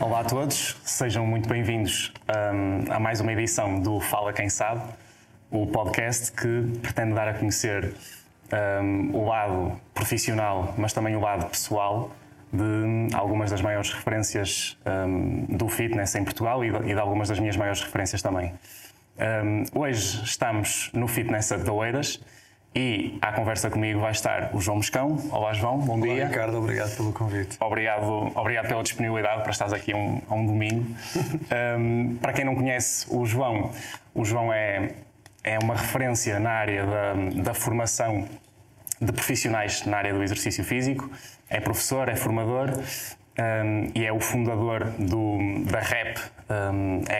Olá a todos, sejam muito bem-vindos um, a mais uma edição do Fala Quem Sabe, o podcast que pretende dar a conhecer um, o lado profissional, mas também o lado pessoal de algumas das maiores referências um, do fitness em Portugal e de, e de, algumas das minhas maiores referências também. hoje estamos no Fitness de Oeiras e à conversa comigo vai estar o João Moscão. Olá, João, bom Olá, dia. Ricardo, obrigado pelo convite. Obrigado, obrigado pela disponibilidade para estares aqui um, a um domingo. um, para quem não conhece o João, o João é, é uma referência na área da, da formação de profissionais na área do exercício físico. É professor, é formador um, e é o fundador do, da REP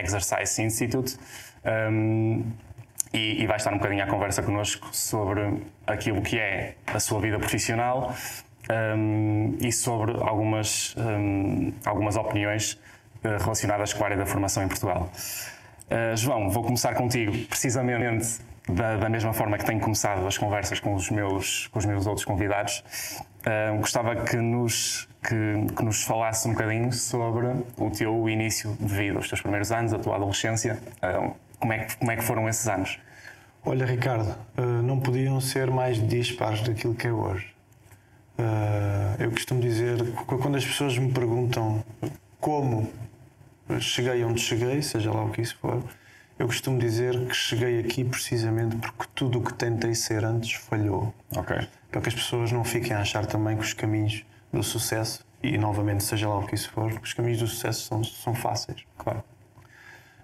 Exercise Institute. E, e, vai estar um bocadinho à conversa connosco sobre aquilo que é a sua vida profissional um, e sobre algumas, um, algumas opiniões uh, relacionadas com a área da formação em Portugal. Uh, João, vou começar contigo, precisamente da, da, mesma forma que tenho começado as conversas com os meus, com os meus outros convidados. Uh, gostava que nos, que, que, nos falasse um bocadinho sobre o teu início de vida, os teus primeiros anos, a tua adolescência como é, que, como é que foram esses anos? Olha, Ricardo, uh, não podiam ser mais dispares daquilo que é hoje. Uh, eu costumo dizer, quando as pessoas me perguntam como cheguei onde cheguei, seja lá o que isso for, eu costumo dizer que cheguei aqui precisamente porque tudo o que tentei ser antes falhou. Ok. Para que as pessoas não fiquem a achar também que os caminhos do sucesso, e novamente, seja lá o que isso for, os caminhos do sucesso são, são fáceis. Claro.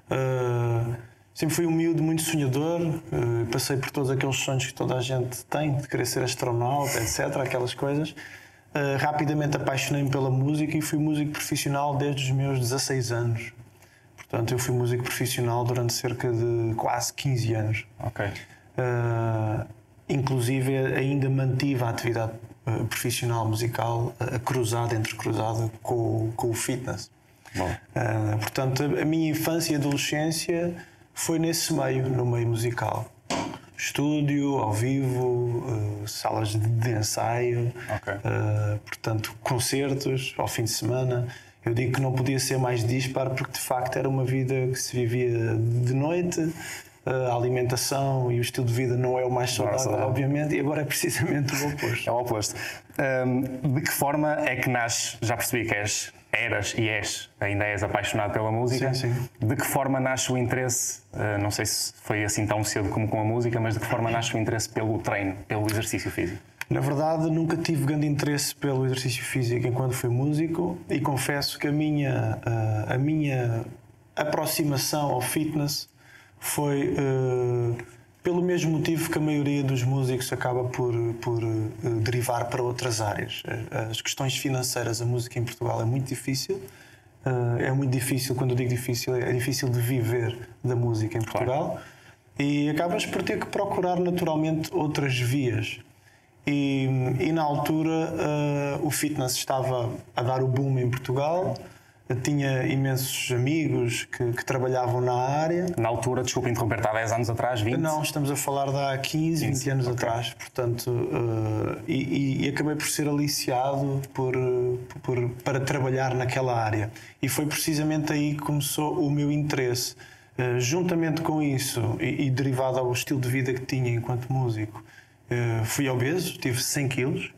Uh, Sempre fui um miúdo muito sonhador, uh, passei por todos aqueles sonhos que toda a gente tem, de querer ser astronauta, etc., aquelas coisas. Uh, rapidamente apaixonei-me pela música e fui músico profissional desde os meus 16 anos. Portanto, eu fui músico profissional durante cerca de quase 15 anos. Ok. Uh, inclusive, ainda mantive a atividade profissional musical cruzada, entre cruzada com, com o fitness. portanto, a minha infância e adolescência foi nesse meio, no meio musical. Estúdio, ao vivo, uh, salas de, de ensaio, okay. uh, portanto, concertos ao fim de semana. Eu digo que não podia ser mais disparo porque de facto era uma vida que se vivia de noite, a alimentação e o estilo de vida não é o mais saudável, Nossa, obviamente, e agora é precisamente o oposto. É o oposto. Um, de que forma é que nasce, já percebi que és eras e és, ainda és apaixonado pela música. Sim, sim. De que forma nasce o interesse, uh, não sei se foi assim tão cedo como com a música, mas de que forma nasce o interesse pelo treino, pelo exercício físico? Na verdade, nunca tive grande interesse pelo exercício físico enquanto fui músico e confesso que a minha, uh, a minha aproximação ao fitness foi uh, pelo mesmo motivo que a maioria dos músicos acaba por, por uh, derivar para outras áreas. Eh, as questões financeiras, a música em Portugal é muito difícil. Uh, é muito difícil, quando eu digo difícil, é difícil de viver da música em Portugal. Claro. E acabas por ter que procurar naturalmente outras vias. E, e na altura uh, o fitness estava a dar o boom em Portugal. Tinha imensos amigos que, que, trabalhavam na área. Na altura, desculpe interromper, há 10 anos atrás, 20? Não, estamos a falar de há 15, 15 20 anos okay. atrás. Portanto, uh, e, e, acabei por ser aliciado por, por, para trabalhar naquela área. E foi precisamente aí que começou o meu interesse. Uh, juntamente com isso, e, e, derivado ao estilo de vida que tinha enquanto músico, uh, fui obeso, tive 100 quilos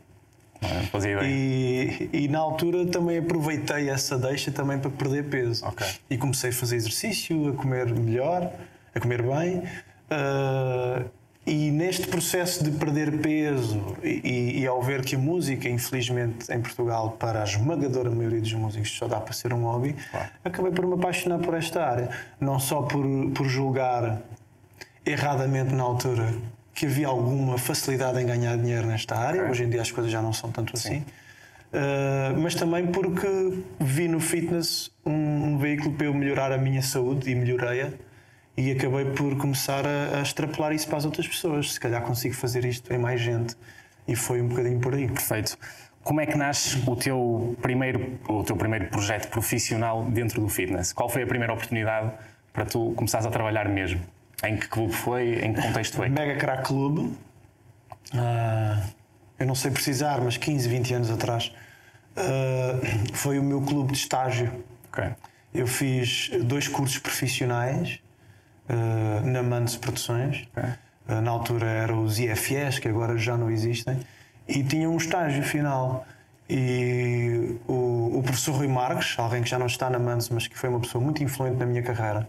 fazia E, e, na altura também aproveitei essa deixa também para perder peso. Okay. E comecei a fazer exercício, a comer melhor, a comer bem. Uh, e neste processo de perder peso e, e, ao ver que a música, infelizmente, em Portugal, para a esmagadora maioria dos músicos, só dá para ser um hobby, claro. acabei por me apaixonar por esta área. Não só por, por julgar erradamente na altura que havia alguma facilidade em ganhar dinheiro nesta área. Okay. Hoje em dia as coisas já não são tanto assim. Uh, mas também porque vi no fitness um, um, veículo para eu melhorar a minha saúde e melhorei-a e acabei por começar a, a, extrapolar isso para as outras pessoas. Se calhar consigo fazer isto em mais gente e foi um bocadinho por aí. Perfeito. Como é que nasce o teu primeiro, o teu primeiro projeto profissional dentro do fitness? Qual foi a primeira oportunidade para tu começares a trabalhar mesmo? Em que clube foi? Em que contexto foi? Mega Crack Clube. Uh, eu não sei precisar, mas 15, 20 anos atrás. Uh, foi o meu clube de estágio Ok. Eu fiz dois cursos profissionais uh, na Mandes Produções. Ok. Uh, na altura eram os IFS, que agora já não existem, e tinha um estágio final. E o, o professor Rui Marques, alguém que já não está na Mandes, mas que foi uma pessoa muito influente na minha carreira,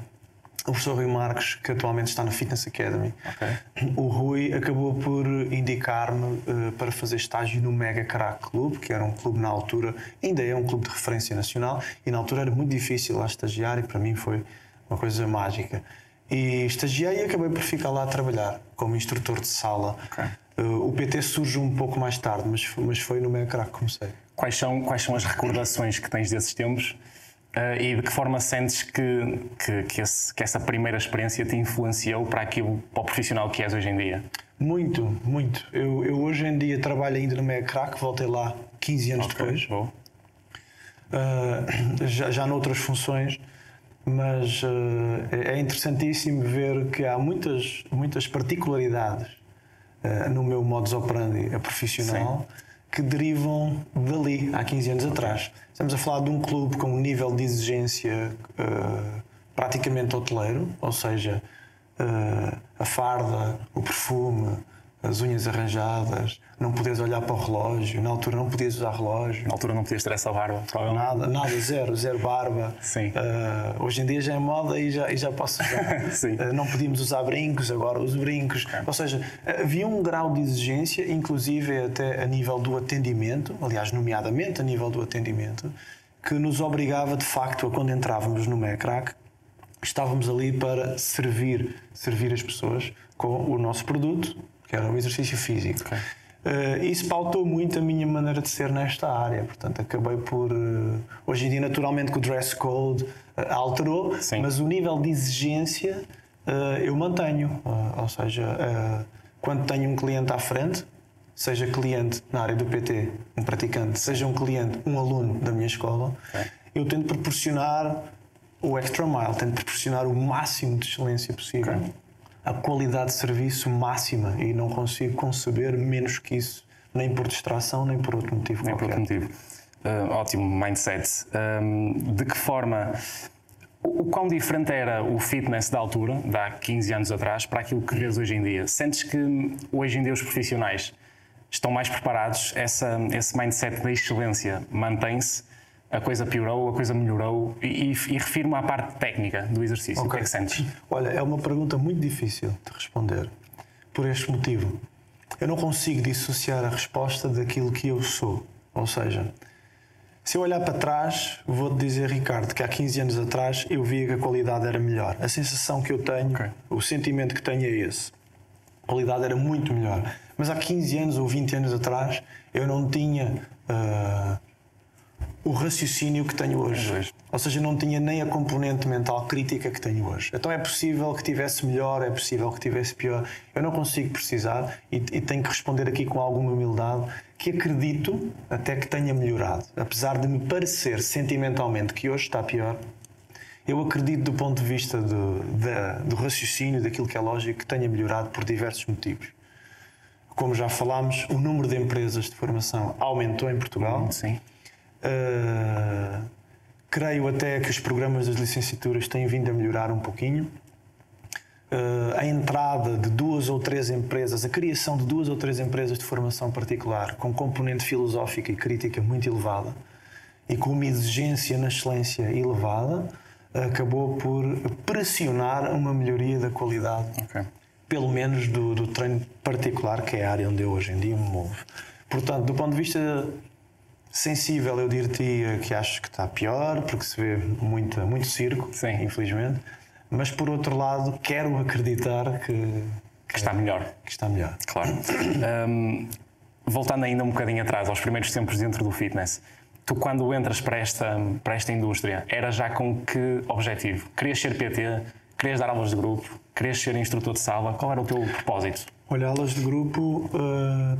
o professor Rui Marques, que atualmente está na Fitness Academy, Ok. o Rui acabou por indicar-me uh, para fazer estágio no Mega Crack Club, que era um clube na altura, ainda é um clube de referência nacional, e na altura era muito difícil lá estagiar, e para mim foi uma coisa mágica. E estagiei e acabei por ficar lá a trabalhar como instrutor de sala. Ok. Uh, o PT surge um pouco mais tarde, mas, mas foi no Mega Crack que comecei. Quais são, quais são as recordações que tens desses tempos eh, e de que forma sentes que, que, que, esse- que essa primeira experiência te influenciou para aquilo, para o profissional que és hoje em dia? Muito, muito. Eu, eu hoje em dia trabalho ainda no Mega Crack, voltei lá 15 anos depois. Boa. Uh, já, já noutras funções, mas uh, é interessantíssimo ver que há muitas, muitas particularidades uh, no meu modus operandi profissional que derivam dali, há 15 anos atrás. Estamos a falar de um clube com um nível de exigência uh, praticamente hoteleiro, ou seja, uh, a farda, o perfume, as unhas arranjadas, não podes olhar para o relógio, na altura não podias usar relógio. Na altura não podias ter essa barba, provavelmente. Nada, nada, zero, zero barba. Sim. Ah, hoje em dia já é moda e já, e já posso usar. Sim. Ah, não podíamos usar brincos, agora uso brincos. Ou seja, havia um grau de exigência, inclusive até a nível do atendimento, aliás, nomeadamente a nível do atendimento, que nos obrigava de facto a quando entrávamos no MECRAC, estávamos ali para servir, servir as pessoas com o nosso produto, que era o exercício físico. Eh, isso pautou muito a minha maneira de ser nesta área. Portanto, acabei por. eh, hoje em dia, naturalmente, que o dress code eh, alterou, Sim. mas o nível de exigência eu mantenho. Ou seja, quando tenho um cliente à frente, seja cliente na área do PT, um praticante, seja um cliente, um aluno da minha escola, eu tento proporcionar o extra mile, tento proporcionar o máximo de excelência possível. A qualidade de serviço máxima e não consigo conceber menos que isso, nem por distração, nem por outro motivo Nem por outro motivo. Ah, ótimo mindset. De que forma. O o quão diferente era o fitness da altura, de há 15 anos atrás, para aquilo que vês hoje em dia? Sentes que hoje em dia os profissionais estão mais preparados? Essa, esse mindset da excelência mantém-se? A coisa piorou, a coisa melhorou? E, e, e refiro-me à parte técnica do exercício. O que é que sentes? Olha, é uma pergunta muito difícil de responder por este motivo. Eu não consigo dissociar a resposta daquilo que eu sou. Ou seja, se eu olhar para trás, vou-te dizer, Ricardo, que há 15 anos atrás eu via que a qualidade era melhor. A sensação que eu tenho, Ok. o sentimento que tenho é esse. A qualidade era muito melhor. Mas há 15 anos ou 20 anos atrás eu não tinha ah, o raciocínio que tenho hoje. Hoje. Ou seja, não tinha nem a componente mental crítica que tenho hoje. Então é possível que tivesse melhor, é possível que tivesse pior. Eu não consigo precisar e, e tenho que responder aqui com alguma humildade que acredito até que tenha melhorado. Apesar de me parecer sentimentalmente que hoje está pior, eu acredito do ponto de vista do, da- do raciocínio, daquilo que é lógico, que tenha melhorado por diversos motivos. Como já falámos, o número de empresas de formação aumentou em Portugal. Sim. Uh, creio até que os programas das licenciaturas têm vindo a melhorar um pouquinho. Uh, a entrada de duas ou três empresas, a criação de duas ou três empresas de formação particular com componente filosófica e crítica muito elevada e com uma exigência na excelência elevada, acabou por pressionar uma melhoria da qualidade Ok. pelo menos do, do treino particular, que é a área onde eu hoje em dia me movo. Portanto, do ponto de vista sensível, eu diria que acho que está pior, porque se vê muito, muito circo, Sim. infelizmente. Mas, por outro lado, quero acreditar que, Que está melhor. que está melhor. Claro. Hum, voltando ainda um bocadinho atrás, aos primeiros tempos dentro do fitness, tu quando entras para esta, para esta indústria, era já com que objetivo? Querias ser PT? Querias dar aulas de grupo? Querias ser instrutor de sala? Qual era o teu propósito? Olha, aulas de grupo eh,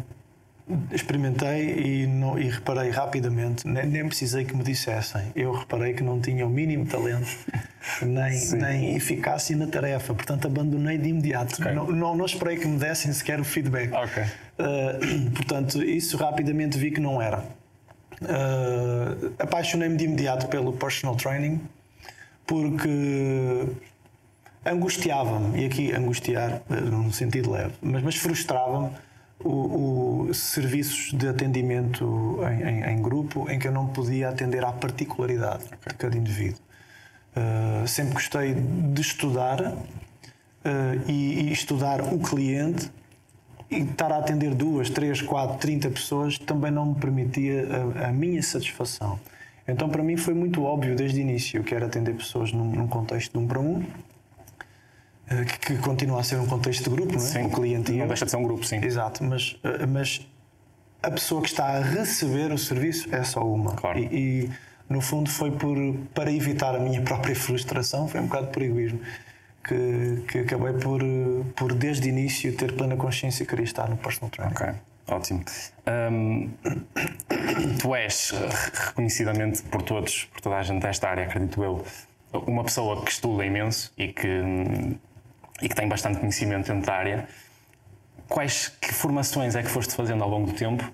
experimentei e, não- e reparei rapidamente, nem, nem precisei que me dissessem. Eu reparei que não tinha o mínimo talento nem, nem eficácia na tarefa, portanto abandonei de imediato. Ok. Não, não, não esperei que me dessem sequer o feedback. Ok. Eh, portanto, isso rapidamente vi que não era. Uh, Apaixonei-me de imediato pelo personal training porque angustiava-me, e aqui angustiar eh, num sentido leve, mas, mas frustrava-me o, o, serviços de atendimento em, em, em, grupo em que eu não podia atender à particularidade okay. de cada indivíduo. Uh, sempre gostei de estudar uh, e, e, estudar o cliente e estar a atender duas, três, quatro, trinta pessoas também não me permitia a, a minha satisfação. Então, para mim, foi muito óbvio desde o início que era atender pessoas num, num contexto de um para um, que, que, continua a ser um contexto de grupo, não é? Sim, o cliente não deixa de ser um grupo, sim. Exato, mas, eh, mas a pessoa que está a receber o serviço é só uma. Claro. E, e, no fundo foi por, para evitar a minha própria frustração, foi um bocado por egoísmo, que, que acabei por, por desde o início ter plena consciência que queria estar no personal training. Ok. Ótimo. Um, tu és reconhecidamente por todos, por toda a gente desta área, acredito eu, uma pessoa que estuda imenso e que, e que tem bastante conhecimento dentro da área. Quais que formações é que foste fazendo ao longo do tempo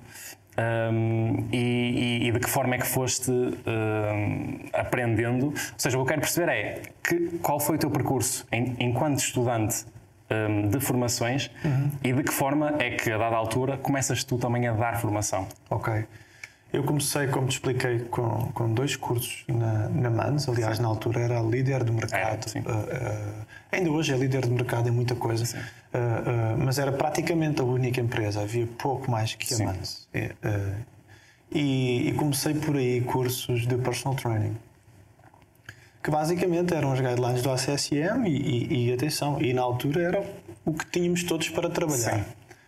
um, e, e, de que forma é que foste um, aprendendo? Ou seja, o que eu quero perceber é que, qual foi o teu percurso em, enquanto estudante um, de formações uhum. e de que forma é que, a dada altura, começas tu também a dar formação? Ok. Eu comecei, como te expliquei, com, com dois cursos na, na MANS. Aliás, sim. na altura era líder do mercado. É, uh, uh, ainda hoje é líder de mercado em muita coisa. Uh, mas era praticamente a única empresa. Havia pouco mais que a sim. MANS. E, e, comecei por aí cursos de personal training que basicamente eram as guidelines do ACSM e, e, e, atenção, e na altura era o que tínhamos todos para trabalhar. Sim.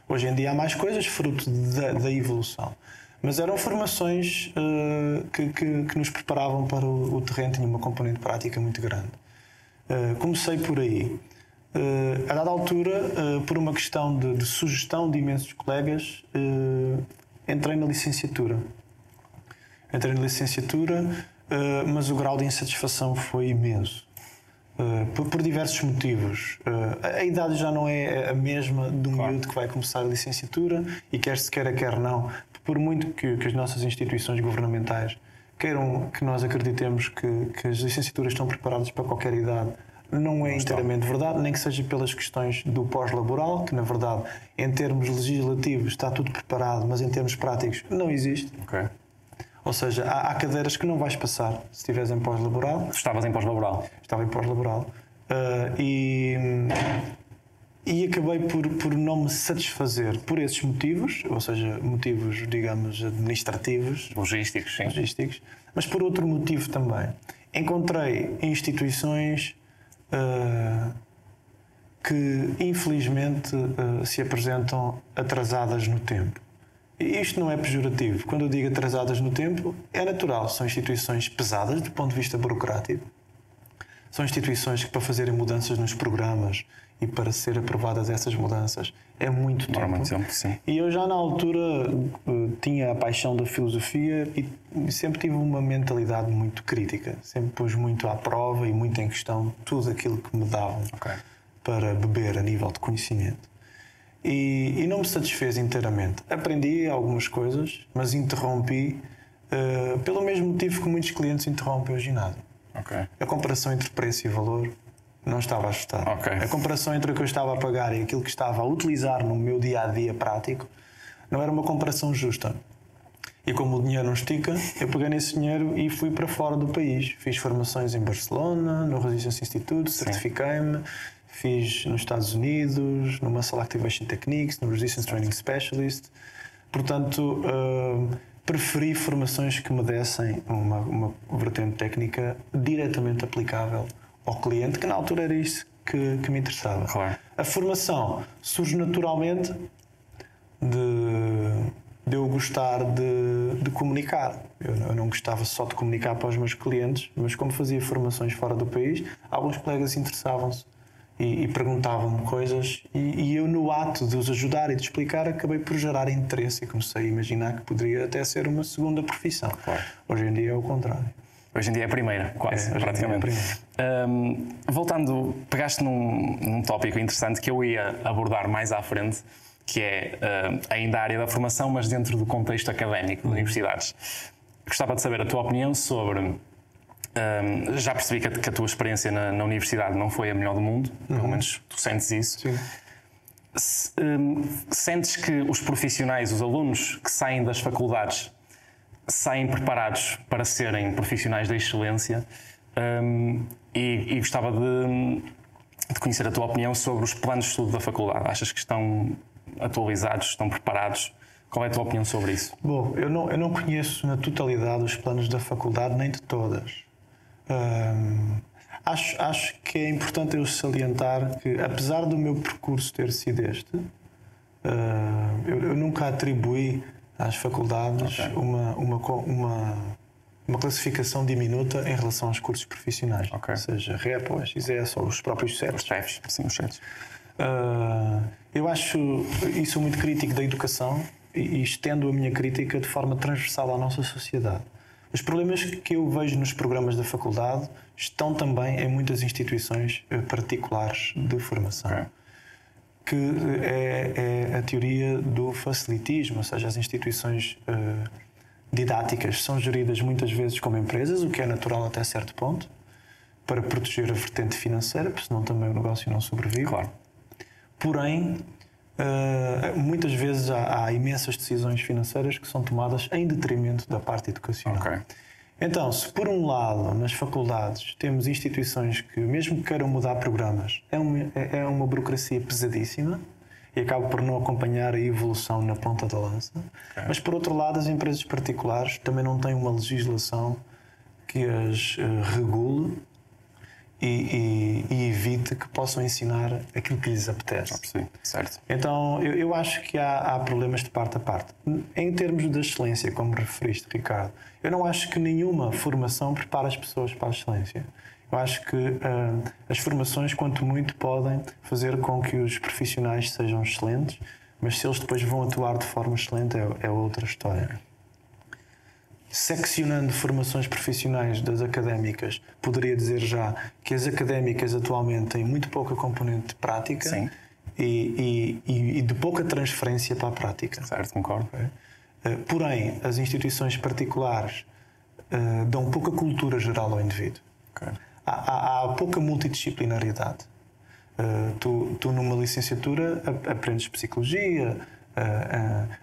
Hoje em dia há mais coisas fruto da, da evolução. Mas eram formações uh, que, que, que, nos preparavam para o, o, terreno, tinha uma componente prática muito grande. Uh, comecei por aí. Uh, a dada altura, por uma questão de, de, sugestão de imensos colegas, entrei na licenciatura. Entrei na licenciatura mas o grau de insatisfação foi imenso. Uh, por, por, diversos motivos. Uh, a idade já não é a mesma de um claro. miúdo que vai começar a licenciatura e quer se queira, quer não. Por muito que, que as nossas instituições governamentais queiram que nós acreditemos que, que as licenciaturas estão preparadas para qualquer idade, não é inteiramente verdade, nem que seja pelas questões do pós-laboral, que na verdade, em termos legislativos, está tudo preparado, mas em termos práticos não existe. Okay. Ou seja, há, há cadeiras que não vais passar se estiveres em pós-laboral. Estavas em pós-laboral? Estava em pós-laboral. Uh, e, e acabei por, por não me satisfazer por esses motivos, ou seja, motivos, digamos, administrativos. Logísticos, sim. Logísticos. Mas por outro motivo também. Encontrei instituições uh, que, infelizmente, uh, se apresentam atrasadas no tempo. E isto não é pejorativo. Quando eu digo atrasadas no tempo, é natural. São instituições pesadas do ponto de vista burocrático. São instituições que, para fazerem mudanças nos programas e para ser aprovadas essas mudanças, é muito tempo. Muito tempo sim. E eu já na altura eh, tinha a paixão da filosofia e sempre tive uma mentalidade muito crítica. Sempre pus muito à prova e muito em questão tudo aquilo que me davam okay. para beber a nível de conhecimento. E, e, não me satisfez inteiramente. Aprendi algumas coisas, mas interrompi uh, pelo mesmo motivo que muitos clientes interrompem o ginásio. Okay. A comparação entre preço e valor não estava a ajustar. Okay. A comparação entre o que eu estava a pagar e aquilo que estava a utilizar no meu dia a dia prático não era uma comparação justa. E como o dinheiro não estica, eu peguei nesse dinheiro e fui para fora do país. Fiz formações em Barcelona, no Resistance Institute, certifiquei-me Fiz nos Estados Unidos, no Muscle Activation Techniques, no Resistance Training Specialist. Portanto, uh, preferi formações que me dessem uma, uma vertente técnica diretamente aplicável ao cliente, que na altura era isso que, que me interessava. Claro. A formação surge naturalmente de, de eu gostar de, de comunicar. Eu, eu, não gostava só de comunicar para os meus clientes, mas como fazia formações fora do país, alguns colegas interessavam-se e, e perguntavam-me coisas e, e, eu no ato de os ajudar e de explicar acabei por gerar interesse e comecei a imaginar que poderia até ser uma segunda profissão. Claro. Hoje em dia é o contrário. Hoje em dia é a primeira, quase, é, praticamente. É a primeira. Um, voltando, pegaste num, num tópico interessante que eu ia abordar mais à frente, que é uh, ainda a área da formação, mas dentro do contexto académico de universidades. Gostava de saber a tua opinião sobre. Um, já percebi que a, que a tua experiência na, na, universidade não foi a melhor do mundo, uhum. pelo menos tu sentes isso. Sim. Se, um, sentes que os profissionais, os alunos que saem das faculdades, saem preparados para serem profissionais da excelência um, e, e, gostava de, de, conhecer a tua opinião sobre os planos de estudo da faculdade. Achas que estão atualizados, estão preparados? Qual é a tua opinião sobre isso? Bom, eu não, eu não conheço na totalidade os planos da faculdade, nem de todas. acho, acho que é importante eu salientar que, apesar do meu percurso ter sido este, uh, eu, eu, nunca atribuí às faculdades okay. uma, uma, uma, uma, classificação diminuta em relação aos cursos profissionais. Okay. Seja REP ou XS ou os próprios CEPs. Os chefes, sim, os. Uh, eu acho isso muito crítico da educação e estendo a minha crítica de forma transversal à nossa sociedade. Os problemas que eu vejo nos programas da faculdade estão também em muitas instituições eh, particulares de formação. Okay. Que é, é, a teoria do facilitismo, ou seja, as instituições uh, didáticas são geridas muitas vezes como empresas, o que é natural até certo ponto, para proteger a vertente financeira, porque senão também o negócio não sobrevive. Claro. Porém, Uh, muitas vezes há, há, imensas decisões financeiras que são tomadas em detrimento da parte educacional. Okay. Então, se por um lado nas faculdades temos instituições que, mesmo que queiram mudar programas, é uma, é, é uma burocracia pesadíssima e acaba por não acompanhar a evolução na ponta da lança, okay. mas por outro lado, as empresas particulares também não têm uma legislação que as uh, regule e, e, e, evite que possam ensinar aquilo que lhes apetece. Sim, certo. Então, eu, eu acho que há, há, problemas de parte a parte. Em termos de excelência, como referiste, Ricardo, eu não acho que nenhuma formação prepara as pessoas para a excelência. Eu acho que uh, as formações, quanto muito, podem fazer com que os profissionais sejam excelentes, mas se eles depois vão atuar de forma excelente, é, é outra história seccionando formações profissionais das académicas, poderia dizer já que as académicas atualmente têm muito pouca componente prática e, e, e, de pouca transferência para a prática. Certo, concordo. Uh, porém, as instituições particulares uh, dão pouca cultura geral ao indivíduo. Okay. Há, há, há, pouca multidisciplinaridade. Uh, tu, tu, numa licenciatura, aprendes psicologia,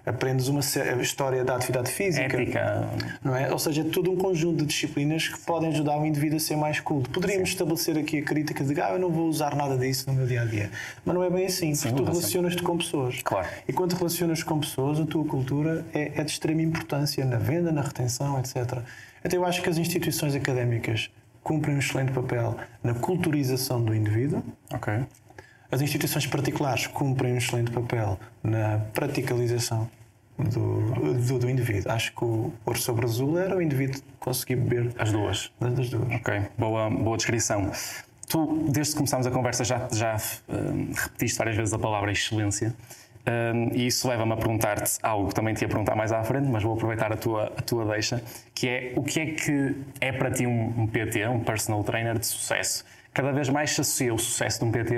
aprendes uma história da atividade física. Ética. Não é? Ou seja, é todo um conjunto de disciplinas que podem ajudar o indivíduo a ser mais culto. Poderíamos Sim. estabelecer aqui a crítica de ah, eu não vou usar nada disso no meu dia a dia. Mas não é bem assim, Sim, porque tu relacionas-te com pessoas. Claro. E quando relacionas com pessoas, a tua cultura é, é de extrema importância na venda, na retenção, etc. Então eu acho que as instituições académicas cumprem um excelente papel na culturização do indivíduo. As instituições particulares cumprem um excelente papel na praticalização do, do, do, indivíduo. Acho que o ouro sobre azul era o indivíduo conseguir beber. As duas. Das duas. Ok, boa, boa descrição. Tu, desde que começámos a conversa, já, já um, repetiste várias vezes a palavra excelência. Um, e isso leva-me a perguntar-te algo que também te ia perguntar mais à frente, mas vou aproveitar a tua, a tua deixa, que é o que é que é para ti um, um PT, um personal trainer de sucesso? Cada vez mais se associa o sucesso de um PT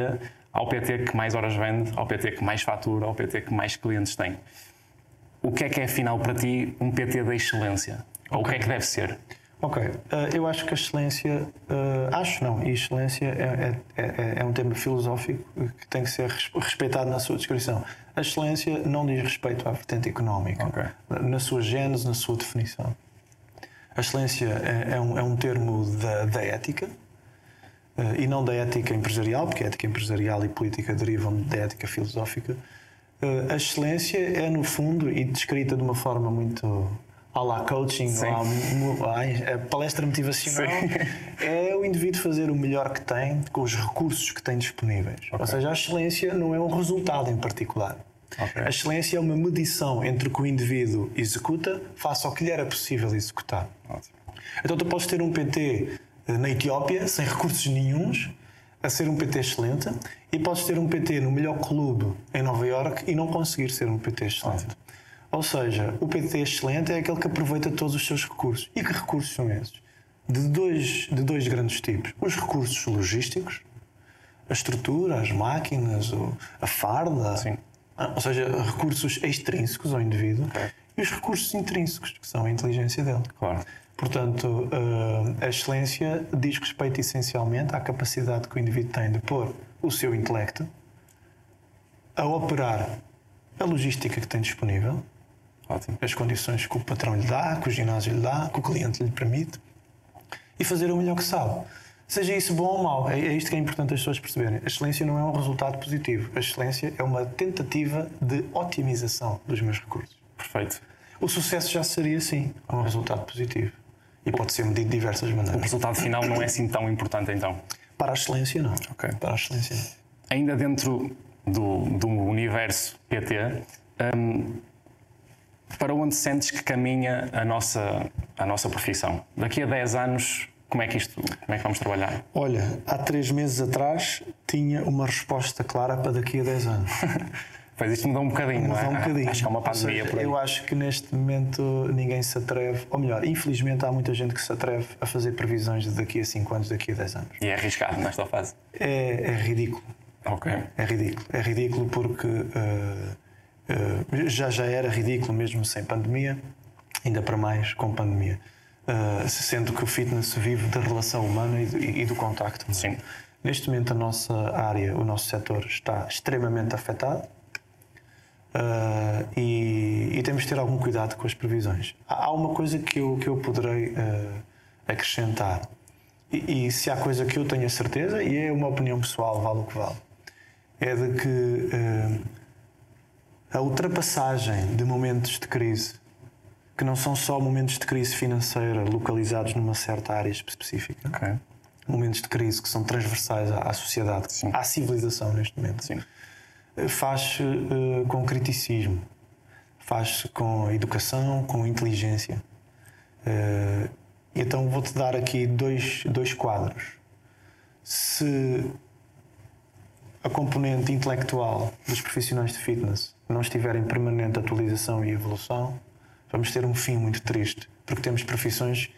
ao PT que mais horas vende, ao PT que mais fatura, ao PT que mais clientes tem. O que é que é, afinal, para ti, um PT da excelência? Ou okay. o que é que deve ser? Ok, uh, eu acho que a excelência, uh, acho não, e excelência é, é, é, é, um tema filosófico que tem que ser respeitado na sua descrição. A excelência não diz respeito à vertente económica, okay. na sua gênese, na sua definição. A excelência é, é um, é um termo da, da ética, eh, e não da ética empresarial, porque a ética empresarial e política derivam da ética filosófica. Eh, a excelência é, no fundo, e descrita de uma forma muito à la coaching, à, à palestra motivacional, Sim. é o indivíduo fazer o melhor que tem com os recursos que tem disponíveis. Okay. Ou seja, a excelência não é um resultado em particular. Okay. A excelência é uma medição entre o que o indivíduo executa face ao que lhe era possível executar. Ótimo. Então tu podes ter um PT na Etiópia, sem recursos nenhums, a ser um PT excelente, e podes ter um PT no melhor clube em Nova York e não conseguir ser um PT excelente. Ou seja, o PT excelente é aquele que aproveita todos os seus recursos. E que recursos são esses? De dois, de dois grandes tipos. Os recursos logísticos, a estrutura, as máquinas, a farda, Sim. ou seja, recursos extrínsecos ao indivíduo. Okay. e os recursos intrínsecos, que são a inteligência dele. Claro. Portanto, uh, a excelência diz respeito essencialmente à capacidade que o indivíduo tem de pôr o seu intelecto a operar a logística que tem disponível, Ótimo. as condições que o patrão lhe dá, que o ginásio lhe dá, que o cliente lhe permite, e fazer o melhor que sabe. Seja isso bom ou mau, é, é isto que é importante as pessoas perceberem. A excelência não é um resultado positivo. A excelência é uma tentativa de otimização dos meus recursos. Perfeito. O sucesso já seria, sim, um resultado positivo. E pode ser medido de diversas O maneiras. resultado final não é assim tão importante então. Para a excelência, não. Para a excelência. Ainda dentro do, do universo PT, hum, para onde sentes que caminha a nossa, a nossa profissão? Daqui a 10 anos, como é que isto, como é que vamos trabalhar? Olha, há três meses atrás tinha uma resposta clara para daqui a 10 anos. Pois isto mudou um bocadinho, não é? Um bocadinho. Acho que há uma pandemia seja, por aí. Eu acho que neste momento ninguém se atreve, ou melhor, infelizmente há muita gente que se atreve a fazer previsões de daqui a 5 anos, daqui a 10 anos. E é arriscado nesta fase. É, é ridículo. Ok. É ridículo. É ridículo porque eh, eh, já já era ridículo mesmo sem pandemia, ainda para mais com pandemia. Eh, sendo que o fitness vive da relação humana e do, e do contacto humano. Sim. Neste momento a nossa área, o nosso setor está extremamente afetado. Eh, e, e temos de ter algum cuidado com as previsões. Há uma coisa que eu, que eu poderei eh, acrescentar, e, e se há coisa que eu tenho a certeza, e é uma opinião pessoal, vale o que vale, é de que eh, a ultrapassagem de momentos de crise, que não são só momentos de crise financeira localizados numa certa área específica, Ok. momentos de crise que são transversais à, à sociedade, Sim. à civilização neste momento, Sim. Faz-se eh, com criticismo, faz-se com educação, com inteligência. Eh, então vou-te dar aqui dois, dois quadros. Se a componente intelectual dos profissionais de fitness não estiver em permanente atualização e evolução, vamos ter um fim muito triste, porque temos profissões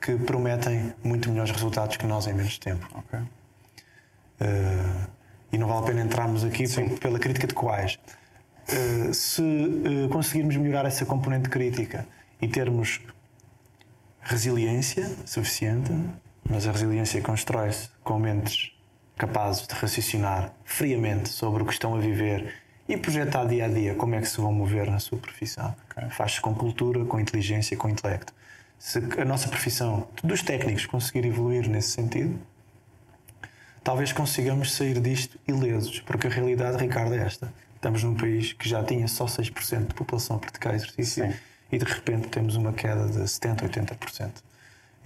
que prometem muito melhores resultados que nós em menos tempo. Ok. Uh, e não vale a pena entrarmos aqui pe- pela crítica de quais. Uh, se uh, conseguirmos melhorar essa componente crítica e termos resiliência suficiente, mas a resiliência constrói-se com mentes capazes de raciocinar friamente sobre o que estão a viver e projetar dia a dia como é que se vão mover na sua profissão. Faz-se com cultura, com inteligência, com intelecto. Se a nossa profissão, dos técnicos, conseguir evoluir nesse sentido, talvez consigamos sair disto ilesos, porque a realidade, Ricardo, é esta. Estamos num país que já tinha só 6% de população a praticar exercício Sim. e de repente temos uma queda de 70%, 80%.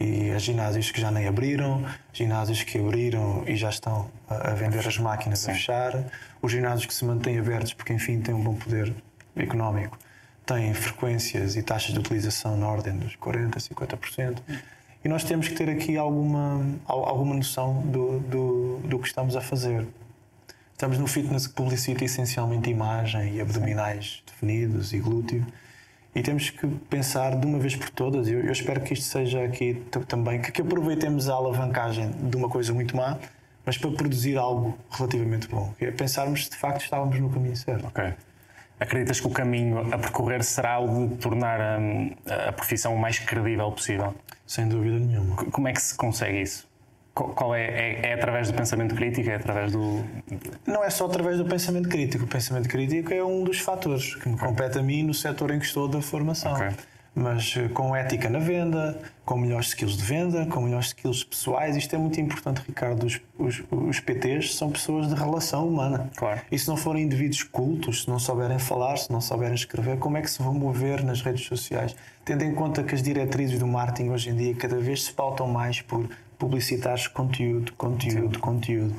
E há ginásios que já nem abriram, ginásios que abriram e já estão a, vender as máquinas a fechar, os ginásios que se mantêm abertos porque, enfim, têm um bom poder económico, têm frequências e taxas de utilização na ordem dos 40%, 50%. E nós temos que ter aqui alguma, al- alguma noção do, do, do que estamos a fazer. Estamos no fitness que publicita essencialmente imagem e abdominais definidos e glúteo. E temos que pensar de uma vez por todas, eu, eu espero que isto seja aqui também, que, que aproveitemos a alavancagem de uma coisa muito má, mas para produzir algo relativamente bom. É pensarmos se de facto estávamos no caminho certo. Acreditas que o caminho a percorrer será o de tornar hum, a profissão o mais credível possível? Sem dúvida nenhuma. Como é que se consegue isso? Qual é, é, é através do pensamento crítico? É através do. Não é só através do pensamento crítico. O pensamento crítico é um dos fatores que me compete a mim no setor em que estou da formação. Ok. Mas eh, com ética na venda, com melhores skills de venda, com melhores skills pessoais, isto é muito importante, Ricardo. Os, os, os PTs são pessoas de relação humana. Claro. E se não forem indivíduos cultos, se não souberem falar, se não souberem escrever, como é que se vão mover nas redes sociais? Tendo em conta que as diretrizes do marketing hoje em dia cada vez se pautam mais por publicitares conteúdo, conteúdo, conteúdo.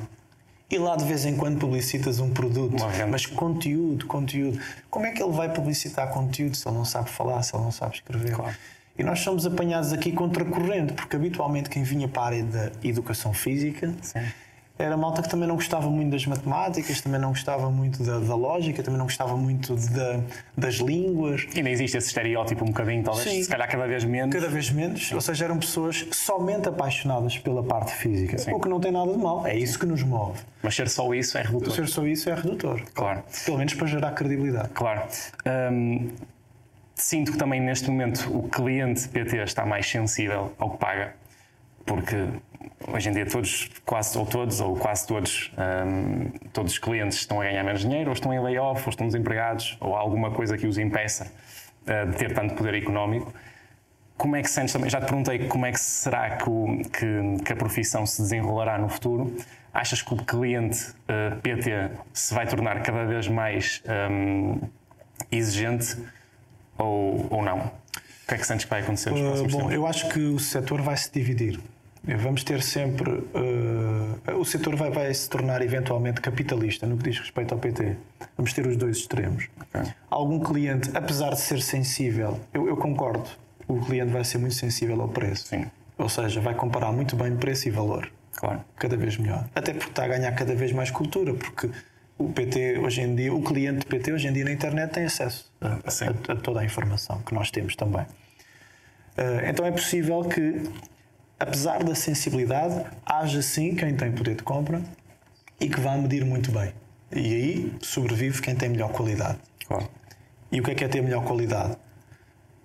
E lá de vez em quando publicitas um produto, mas conteúdo, conteúdo. Como é que ele vai publicitar conteúdo se ele não sabe falar, se ele não sabe escrever? Claro. E nós somos apanhados aqui contracorrente, porque habitualmente quem vinha para a área da educação física era malta que também não gostava muito das matemáticas, também não gostava muito da, da lógica, também não gostava muito da- das línguas. Ainda existe esse estereótipo um bocadinho, talvez, Sim. se calhar cada vez menos. Cada vez menos, ou seja, eram pessoas somente apaixonadas pela parte física, o que não tem nada de mal, é isso que nos move. Mas ser só isso é redutor. Ser só isso é redutor, Claro. pelo menos para gerar credibilidade. Claro. Hum, sinto que também neste momento o cliente PT está mais sensível ao que paga, porque hoje em dia todos, quase ou todos, ou quase todos, um, todos os clientes estão a ganhar menos dinheiro, ou estão em layoff, ou estão desempregados, ou há alguma coisa que os impeça uh, de ter tanto poder económico. Como é que sentes também? Já te perguntei como é que será que, o, que, que a profissão se desenrolará no futuro. Achas que o cliente uh, PT se vai tornar cada vez mais um, exigente ou, ou não? O que é que sentes que vai acontecer nos próximos uh, Bom, tempos? eu acho que o setor vai se dividir. Vamos ter sempre. Uh, o setor vai, vai, se tornar eventualmente capitalista no que diz respeito ao PT. Vamos ter os dois extremos. Okay. Algum cliente, apesar de ser sensível, eu, eu, concordo, o cliente vai ser muito sensível ao preço. Sim. Ou seja, vai comparar muito bem preço e valor. Claro. Cada vez melhor. Até porque está a ganhar cada vez mais cultura, porque o PT hoje em dia, o cliente do PT hoje em dia na internet tem acesso a, a, a toda a informação que nós temos também. Uh, então é possível que apesar da sensibilidade, haja sim quem tem poder de compra e que vá medir muito bem. E aí sobrevive quem tem melhor qualidade. Claro. E o que é que é ter melhor qualidade?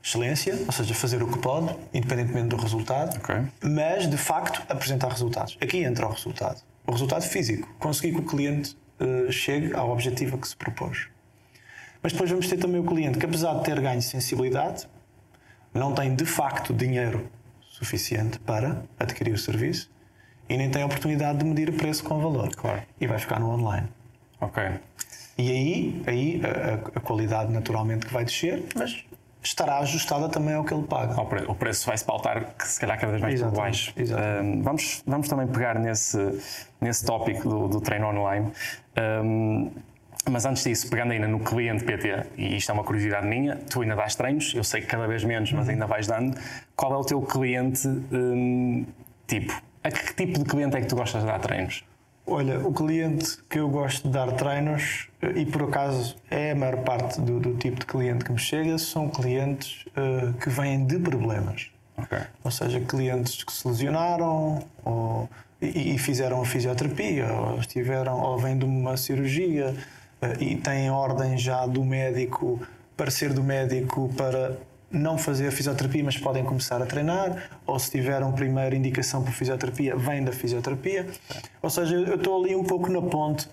Excelência, ou seja, fazer o que pode, independentemente do resultado, okay. mas de facto apresentar resultados. Aqui entra o resultado. O resultado físico. Conseguir que o cliente uh, chegue ao objetivo a que se propôs. Mas depois vamos ter também o cliente que, apesar de ter ganho sensibilidade, não tem de facto dinheiro suficiente para adquirir o serviço e nem tem a oportunidade de medir o preço com valor. Claro. E vai ficar no online. Ok. E aí, aí a, a, qualidade naturalmente que vai descer, mas estará ajustada também ao que ele paga. O preço vai se pautar, se calhar, cada vez mais por baixo. Um, vamos, vamos também pegar nesse, nesse tópico do, do treino online. Um, mas antes disso, pegando ainda no cliente PT, e isto é uma curiosidade minha, tu ainda dás treinos, eu sei que cada vez menos, mas ainda vais dando. Qual é o teu cliente hum, tipo? A que tipo de cliente é que tu gostas de dar treinos? Olha, o cliente que eu gosto de dar treinos, e por acaso é a maior parte do, do tipo de cliente que me chega, são clientes uh, que vêm de problemas. Okay. Ou seja, clientes que se lesionaram ou, e, e fizeram a fisioterapia, ou estiveram, ou vêm de uma cirurgia eh, e têm ordem já do médico, parecer do médico para não fazer a fisioterapia, mas podem começar a treinar, ou se tiveram primeira indicação para fisioterapia, vem da fisioterapia. Ou seja, eu estou ali um pouco na ponte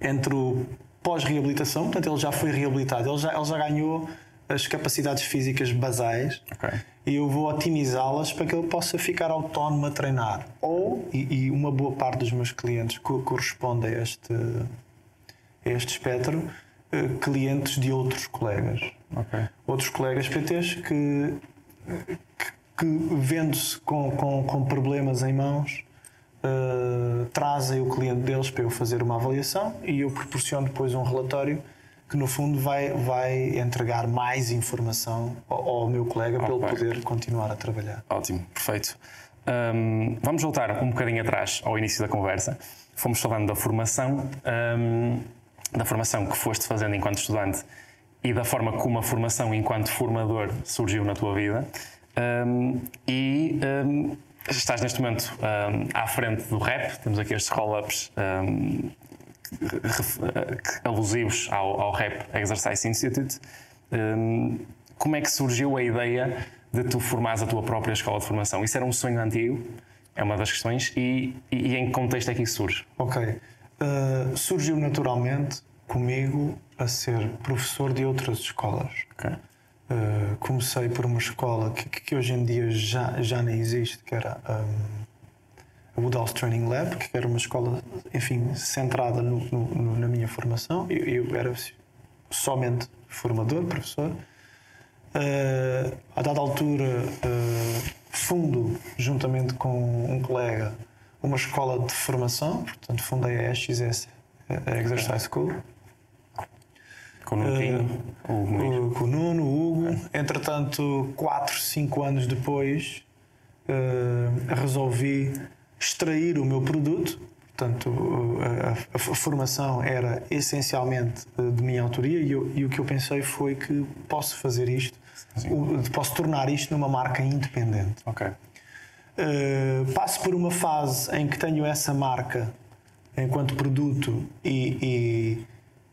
entre o pós-reabilitação, portanto, ele já foi reabilitado, ele já, ele já ganhou as capacidades físicas basais okay. e eu vou otimizá-las para que ele possa ficar autónomo a treinar. Ou, e, e uma boa parte dos meus clientes corresponde a este este espectro eh, clientes de outros colegas. Okay. Outros colegas PTs que, que, que vendo-se com, com, com, problemas em mãos, uh, trazem o cliente deles para eu fazer uma avaliação e eu proporciono depois um relatório que no fundo vai, vai entregar mais informação ao, ao meu colega okay. para ele poder continuar a trabalhar. Ótimo, perfeito. Um, vamos voltar um bocadinho atrás ao início da conversa. Fomos falando da formação. Um, da formação que foste fazendo enquanto estudante e da forma como a formação enquanto formador surgiu na tua vida. Um, e um, estás neste momento um, à frente do rap, temos aqui estes roll-ups alusivos ao, ao, Rap Exercise Institute. como é que surgiu a ideia de tu formares a tua própria escola de formação? Isso era um sonho antigo? É uma das questões. E, e, e em que contexto é que isso surge? Ok. Uh, surgiu naturalmente comigo a ser professor de outras escolas. Okay. Uh, comecei por uma escola que, que, hoje em dia já, já nem existe, que era um, a Woodhouse Training Lab, que era uma escola, enfim, centrada no, no, na minha formação. Eu, eu, era somente formador, professor. Uh, a dada altura, uh, fundo, juntamente com um colega, uma escola de formação, portanto fundei a XS a Exercise School. Com o Nuno, uh, com o Nuno, o Hugo. Entretanto, 4, 5 anos depois, uh, resolvi extrair o meu produto. Portanto, a, a, a formação era essencialmente de minha autoria e, eu, e, o que eu pensei foi que posso fazer isto, o, posso tornar isto numa marca independente. Ok. Uh, passo por uma fase em que tenho essa marca enquanto produto e,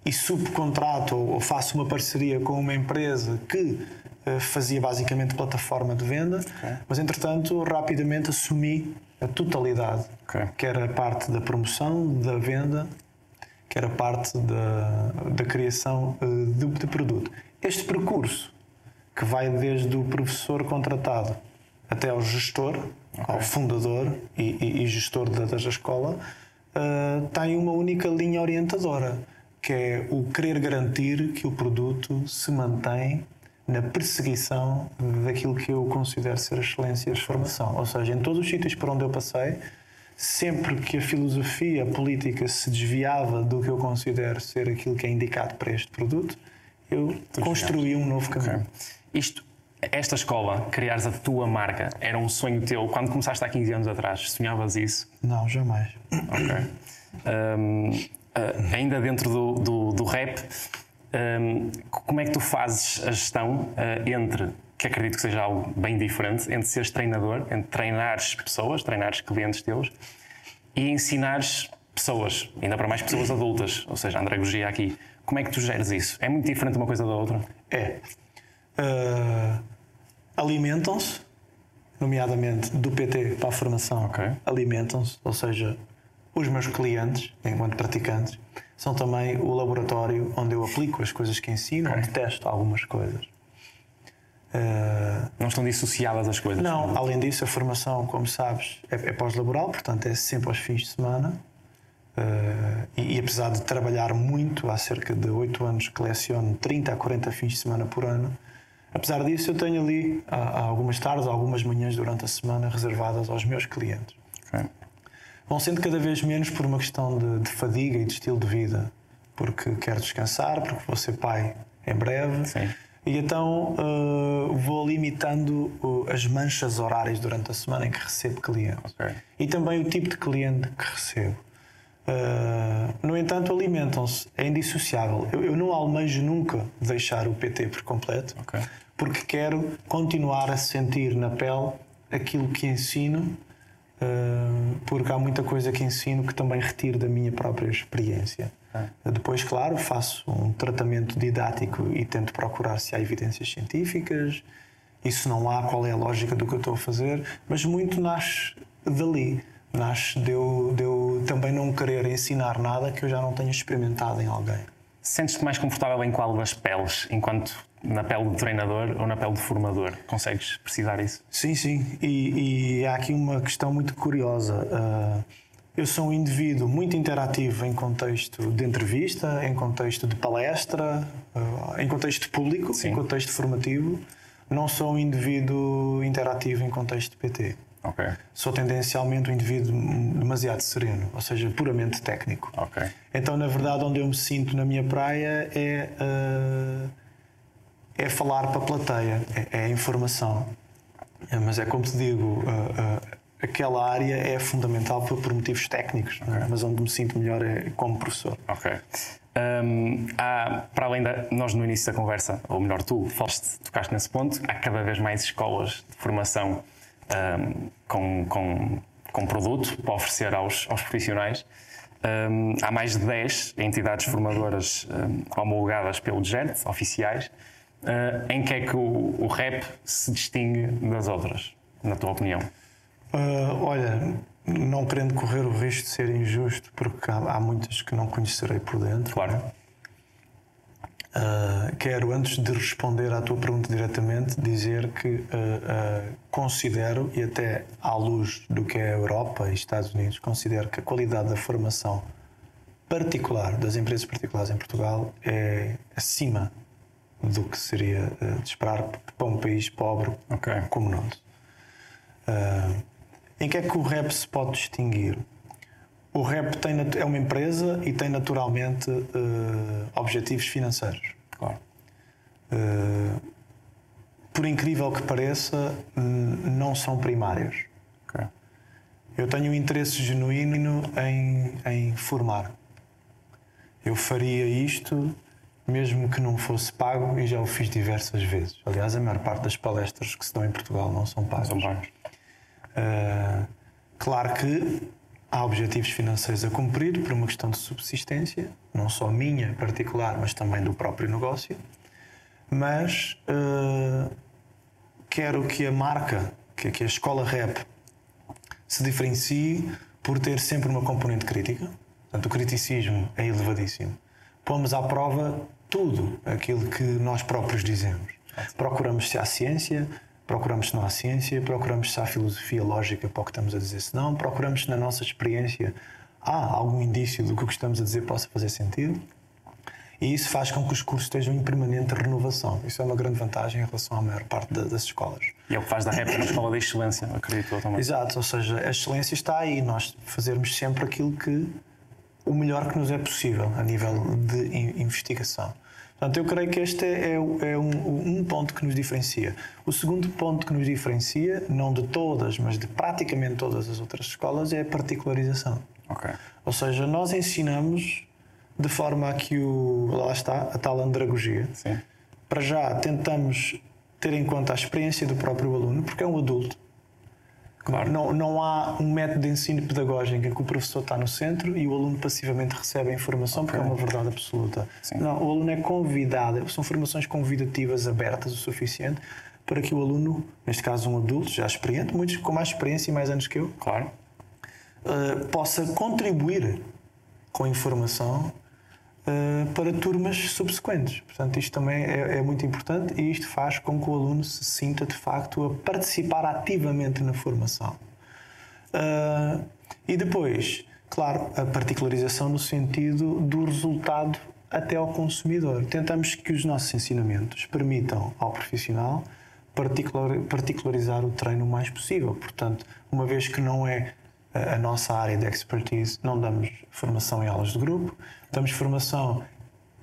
e subcontrato ou, ou faço uma parceria com uma empresa que uh, fazia basicamente plataforma de venda, okay. mas entretanto rapidamente assumi a totalidade, okay. que era parte da promoção, da venda, que era parte da, da criação uh, de, de produto. Este percurso, que vai desde o professor contratado até ao gestor. Ao fundador e, e, e gestor da, da escola, uh, tem uma única linha orientadora, que é o querer garantir que o produto se mantém na perseguição daquilo que eu considero ser a excelência de formação. Ou seja, em todos os sítios por onde eu passei, sempre que a filosofia, a política se desviava do que eu considero ser aquilo que é indicado para este produto, eu construí um novo caminho. Okay. Isto esta escola, criares a tua marca, era um sonho teu quando começaste há 15 anos atrás? Sonhavas isso? Não, jamais. Ok. Um, uh, ainda dentro do, do, do rap, um, como é que tu fazes a gestão uh, entre, que acredito que seja algo bem diferente, entre seres treinador, entre treinares pessoas, treinares clientes teus e ensinares pessoas, ainda para mais pessoas adultas, ou seja, a andragogia aqui. Como é que tu geres isso? É muito diferente uma coisa da outra? É uh, alimentam-se, nomeadamente do PT para a formação, okay. alimentam-se, ou seja, os meus clientes, enquanto praticantes, são também o laboratório onde eu aplico as coisas que ensino, okay. onde testo algumas coisas. Uh, não estão dissociadas as coisas? Não, além disso, a formação, como sabes, é, é pós-laboral, portanto é sempre aos fins de semana. Uh, e, e, apesar de trabalhar muito, há cerca de 8 anos que leciono 30 a 40 fins de semana por ano, Apesar disso, eu tenho ali há, algumas tardes, algumas manhãs durante a semana reservadas aos meus clientes. Okay. Vão sendo cada vez menos por uma questão de, de, fadiga e de estilo de vida, porque quero descansar, porque vou ser pai em breve. Sim. E então uh, vou limitando uh, as manchas horárias durante a semana em que recebo clientes. Okay. E também o tipo de cliente que recebo. Uh, no entanto, alimentam-se, é indissociável. Eu, eu, não almejo nunca deixar o PT por completo, okay. porque quero continuar a sentir na pele aquilo que ensino, uh, porque há muita coisa que ensino que também retiro da minha própria experiência. Uh, depois, claro, faço um tratamento didático e tento procurar se há evidências científicas. Isso não há, qual é a lógica do que eu estou a fazer, mas muito nasce dali nasce de eu, de eu também não querer ensinar nada que eu já não tenha experimentado em alguém. Sentes-te mais confortável em qual das peles? Enquanto na pele do treinador ou na pele do formador? Consegues precisar isso? Sim, sim. E, e há aqui uma questão muito curiosa. Uh, eu sou um indivíduo muito interativo em contexto de entrevista, em contexto de palestra, uh, em contexto público, sim. em contexto formativo. Não sou um indivíduo interativo em contexto de PT. Okay. Sou tendencialmente um indivíduo demasiado sereno, ou seja, puramente técnico. Okay. Então, na verdade, onde eu me sinto na minha praia é, uh, é falar para a plateia, é, é informação. É, mas é como te digo, uh, uh, aquela área é fundamental por, por motivos técnicos, okay. mas onde me sinto melhor é como professor. Ok. Um, há, para além da. Nós, no início da conversa, ou melhor, tu falaste, tocaste nesse ponto, há cada vez mais escolas de formação um, com, com, com produto para oferecer aos, aos profissionais. Um, há mais de 10 entidades formadoras um, homologadas pelo DGERT, oficiais. Uh, em que é que o, o, rap se distingue das outras, na tua opinião? Uh, olha, não querendo correr o risco de ser injusto, porque há, há muitas que não conhecerei por dentro. Claro. Uh, quero, antes de responder à tua pergunta diretamente, dizer que uh, uh, considero, e até à luz do que é a Europa e Estados Unidos, considero que a qualidade da formação particular das empresas particulares em Portugal é acima do que seria de esperar para um país pobre okay. como nós. em que é que o rap se pode distinguir? O REP tem, é uma empresa e tem naturalmente uh, objetivos financeiros. Claro. Uh, por incrível que pareça, não são primários. Okay. Eu tenho um interesse genuíno em, em formar. Eu faria isto mesmo que não fosse pago e já o fiz diversas vezes. Aliás, a maior parte das palestras que se dão em Portugal não são pagas. São pagas. Uh, claro que há objetivos financeiros a cumprir por uma questão de subsistência, não só minha particular, mas também do próprio negócio. Mas uh, quero que a marca, que, que a escola rap se diferencie por ter sempre uma componente crítica. Portanto, o criticismo é elevadíssimo. Pomos à prova tudo aquilo que nós próprios dizemos. Procuramos se há ciência, procuramos se não há ciência, procuramos se há filosofia lógica para o que estamos a dizer, se não, procuramos se na nossa experiência há algum indício do que o que estamos a dizer possa fazer sentido. E isso faz com que os cursos estejam em permanente renovação. Isso é uma grande vantagem em relação à maior parte das escolas. E é o que faz da REP uma escola de excelência, acredito eu também. Exato, ou seja, a excelência está aí, nós fazermos sempre aquilo que o melhor que nos é possível a nível de investigação. Portanto, eu creio que este é, é um, um, ponto que nos diferencia. O segundo ponto que nos diferencia, não de todas, mas de praticamente todas as outras escolas, é a particularização. Okay. Ou seja, nós ensinamos de forma a que o. Lá está, a tal andragogia. Sim. Para já, tentamos ter em conta a experiência do próprio aluno, porque é um adulto Claro. Não, não há um método de ensino pedagógico em que o professor está no centro e o aluno passivamente recebe a informação okay. porque é uma verdade absoluta. Sim. Não, o aluno é convidado, são formações convidativas abertas o suficiente para que o aluno, neste caso um adulto já experiente, muitos com mais experiência e mais anos que eu, claro. Uh, possa contribuir com a informação uh, para turmas subsequentes. Portanto, isto também é, é, muito importante e isto faz com que o aluno se sinta de facto a participar ativamente na formação. Uh, e depois, claro, a particularização no sentido do resultado até ao consumidor. Tentamos que os nossos ensinamentos permitam ao profissional particularizar o treino o mais possível. Portanto, uma vez que não é a nossa área de expertise, não damos formação em aulas de grupo, damos formação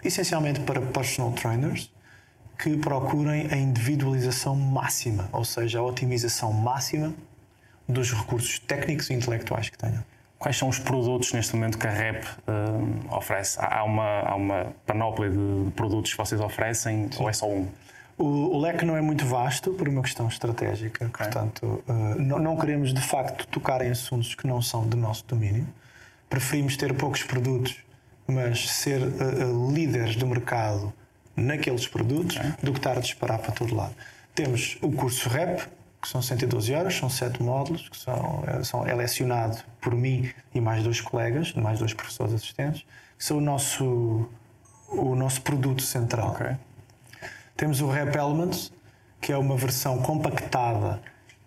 essencialmente para personal trainers que procurem a individualização máxima, ou seja, a otimização máxima dos recursos técnicos e intelectuais que tenham. Quais são os produtos neste momento que a REP uh, oferece? Há uma, há uma panóplia de produtos que vocês oferecem Sim. ou é só um? O, o, leque não é muito vasto por uma questão estratégica, okay. portanto, uh, não, não, queremos de facto tocar em assuntos que não são do nosso domínio. Preferimos ter poucos produtos, mas ser uh, líderes do mercado naqueles produtos okay. do que estar a disparar para todo lado. Temos o curso REP, que são 112 horas, são sete módulos, que são, são, é lecionado por mim e mais dois colegas, mais dois professores assistentes, que são o nosso, o nosso produto central. Okay. Temos o Rap Elements, que é uma versão compactada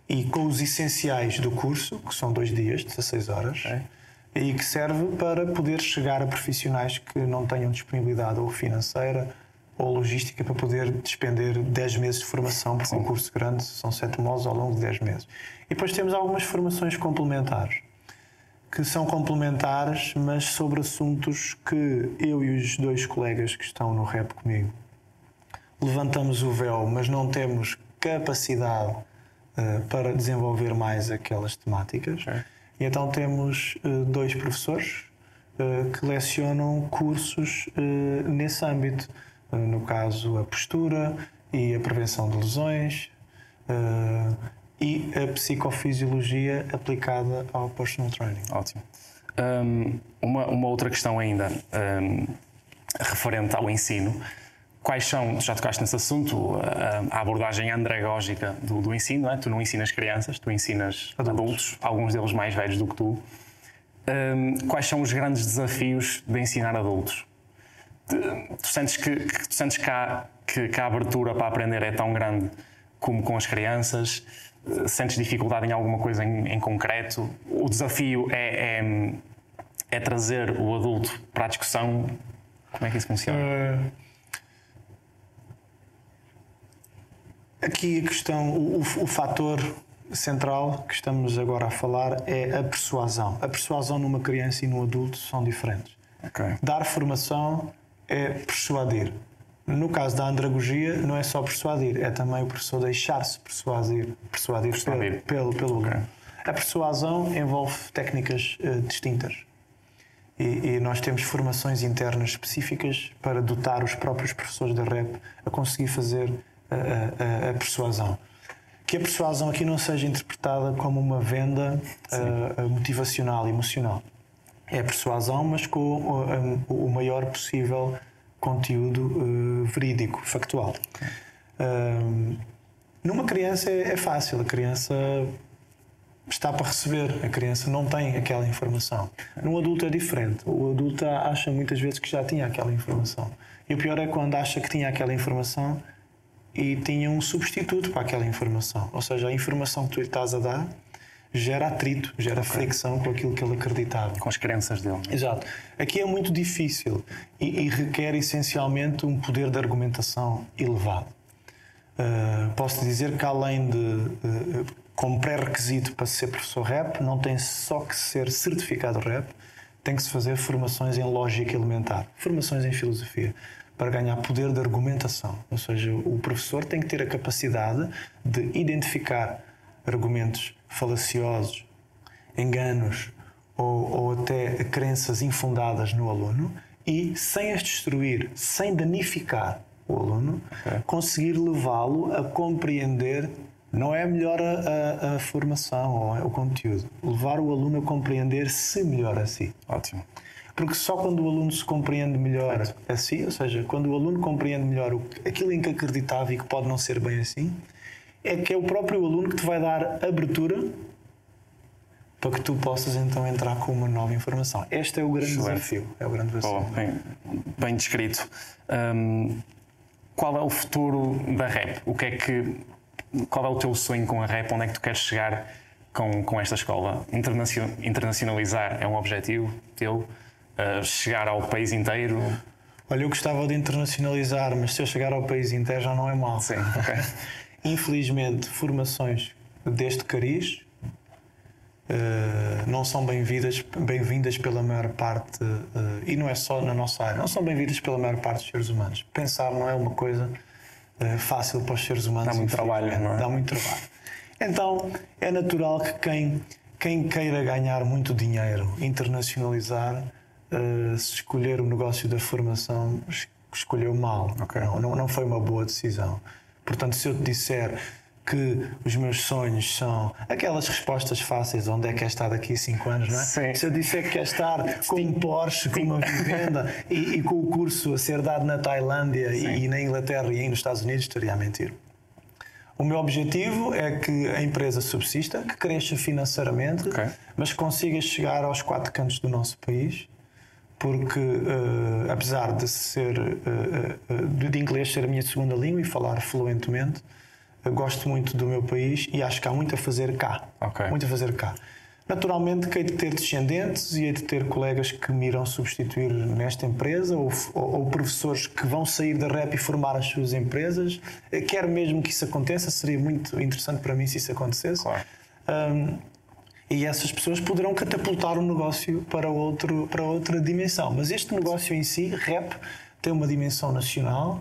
e com os essenciais do curso, que são dois dias, 16 horas, okay. e que serve para poder chegar a profissionais que não tenham disponibilidade ou financeira ou logística para poder despender 10 meses de formação, porque um curso grande são 7 módulos ao longo de 10 meses. E depois temos algumas formações complementares, que são complementares, mas sobre assuntos que eu e os dois colegas que estão no REP comigo levantamos o véu, mas não temos capacidade uh, para desenvolver mais aquelas temáticas. É. E então temos uh, dois professores uh, que lecionam cursos nesse âmbito. no caso, a postura e a prevenção de lesões e a psicofisiologia aplicada ao personal training. Ótimo. Um, uma, uma outra questão ainda um, referente ao ensino quais são, já tocaste nesse assunto, a, abordagem andragógica do, do ensino, não é? Tu não ensinas crianças, tu ensinas adultos, adultos alguns deles mais velhos do que tu. Um, quais são os grandes desafios de ensinar adultos? Tu sentes que, que tu sentes que, há, que, que a abertura para aprender é tão grande como com as crianças? Sentes dificuldade em alguma coisa em, em concreto? O desafio é, é, é, trazer o adulto para a discussão? Como é que isso funciona? Uh Aqui a questão, o, o, fator central que estamos agora a falar é a persuasão. A persuasão numa criança e num adulto são diferentes. Okay. Dar formação é persuadir. No caso da andragogia, não é só persuadir, é também o professor deixar-se persuadir, persuadir, persuadir. pelo, pelo, pelo okay. A persuasão envolve técnicas uh, distintas. E, e, nós temos formações internas específicas para dotar os próprios professores da REP a conseguir fazer a, a, a persuasão. que a persuasão aqui não seja interpretada como uma venda uh, motivacional, emocional. É persuasão, mas com uh, o maior possível conteúdo uh, verídico, factual. numa criança é, é fácil, a criança está para receber, a criança não tem aquela informação. Num adulto é diferente. O adulto acha muitas vezes que já tinha aquela informação. E o pior é quando acha que tinha aquela informação e tinha um substituto para aquela informação. Ou seja, a informação que tu lhe estás a dar gera atrito, gera okay. fricção com aquilo que ele acreditava. Com as crenças dele. Exato. Aqui é muito difícil e, e requer essencialmente um poder de argumentação elevado. Uh, posso dizer que além de, uh, como pré-requisito para ser professor rap, não tem só que ser certificado rap, tem que se fazer formações em lógica elementar, formações em filosofia para ganhar poder de argumentação. Ou seja, o professor tem que ter a capacidade de identificar argumentos falaciosos, enganos ou, ou até crenças infundadas no aluno e, sem as destruir, sem danificar o aluno, okay. conseguir levá-lo a compreender. Não é melhor a, a, a formação ou o conteúdo. Levar o aluno a compreender-se melhor a si. Ótimo. Porque só quando o aluno se compreende melhor assim, ou seja, quando o aluno compreende melhor aquilo em que acreditava e que pode não ser bem assim, é que é o próprio aluno que te vai dar abertura para que tu possas então entrar com uma nova informação. Este é o grande Excelente. desafio. É o grande desafio. Oh, bem, bem, descrito. Um, qual é o futuro da rap? O que é que qual é o teu sonho com a rap? Onde é que tu queres chegar com, com esta escola? Internacionalizar é um objetivo teu? Uh, chegar ao país inteiro? Olha, eu gostava de internacionalizar, mas se eu chegar ao país inteiro já não é mal. Sim, ok. Infelizmente, formações deste cariz uh, não são bem-vindas bem pela maior parte, uh, e não é só na nossa área, não são bem-vindas pela maior parte dos seres humanos. Pensar não é uma coisa fácil para os seres humanos. Dá muito trabalho, não é? Dá muito trabalho. Então, é natural que quem, quem queira ganhar muito dinheiro, internacionalizar, uh, se escolher o negócio da formação, escolheu mal. Okay. Não, não, foi uma boa decisão. Portanto, se eu te disser que os meus sonhos são aquelas respostas fáceis, onde é que é estar daqui a 5 anos, não é? Sim. Se eu disser que quer estar com um Porsche, com uma vivenda e, e, com o curso a ser dado na Tailândia e, e, na Inglaterra e nos Estados Unidos, estaria a mentir. O meu objetivo é que a empresa subsista, que cresça financeiramente, okay. mas consiga chegar aos quatro cantos do nosso país porque uh, apesar de ser uh, de inglês ser a minha segunda língua e falar fluentemente, gosto muito do meu país e acho que há muito a fazer cá. Okay. Muito a fazer cá. Naturalmente que hei de ter descendentes e hei de ter colegas que me irão substituir nesta empresa ou, ou, ou, professores que vão sair da rap e formar as suas empresas. Quero mesmo que isso aconteça, seria muito interessante para mim se isso acontecesse. Claro. Um, e essas pessoas poderão catapultar o negócio para, outro, para outra dimensão. Mas este negócio em si, rap, tem uma dimensão nacional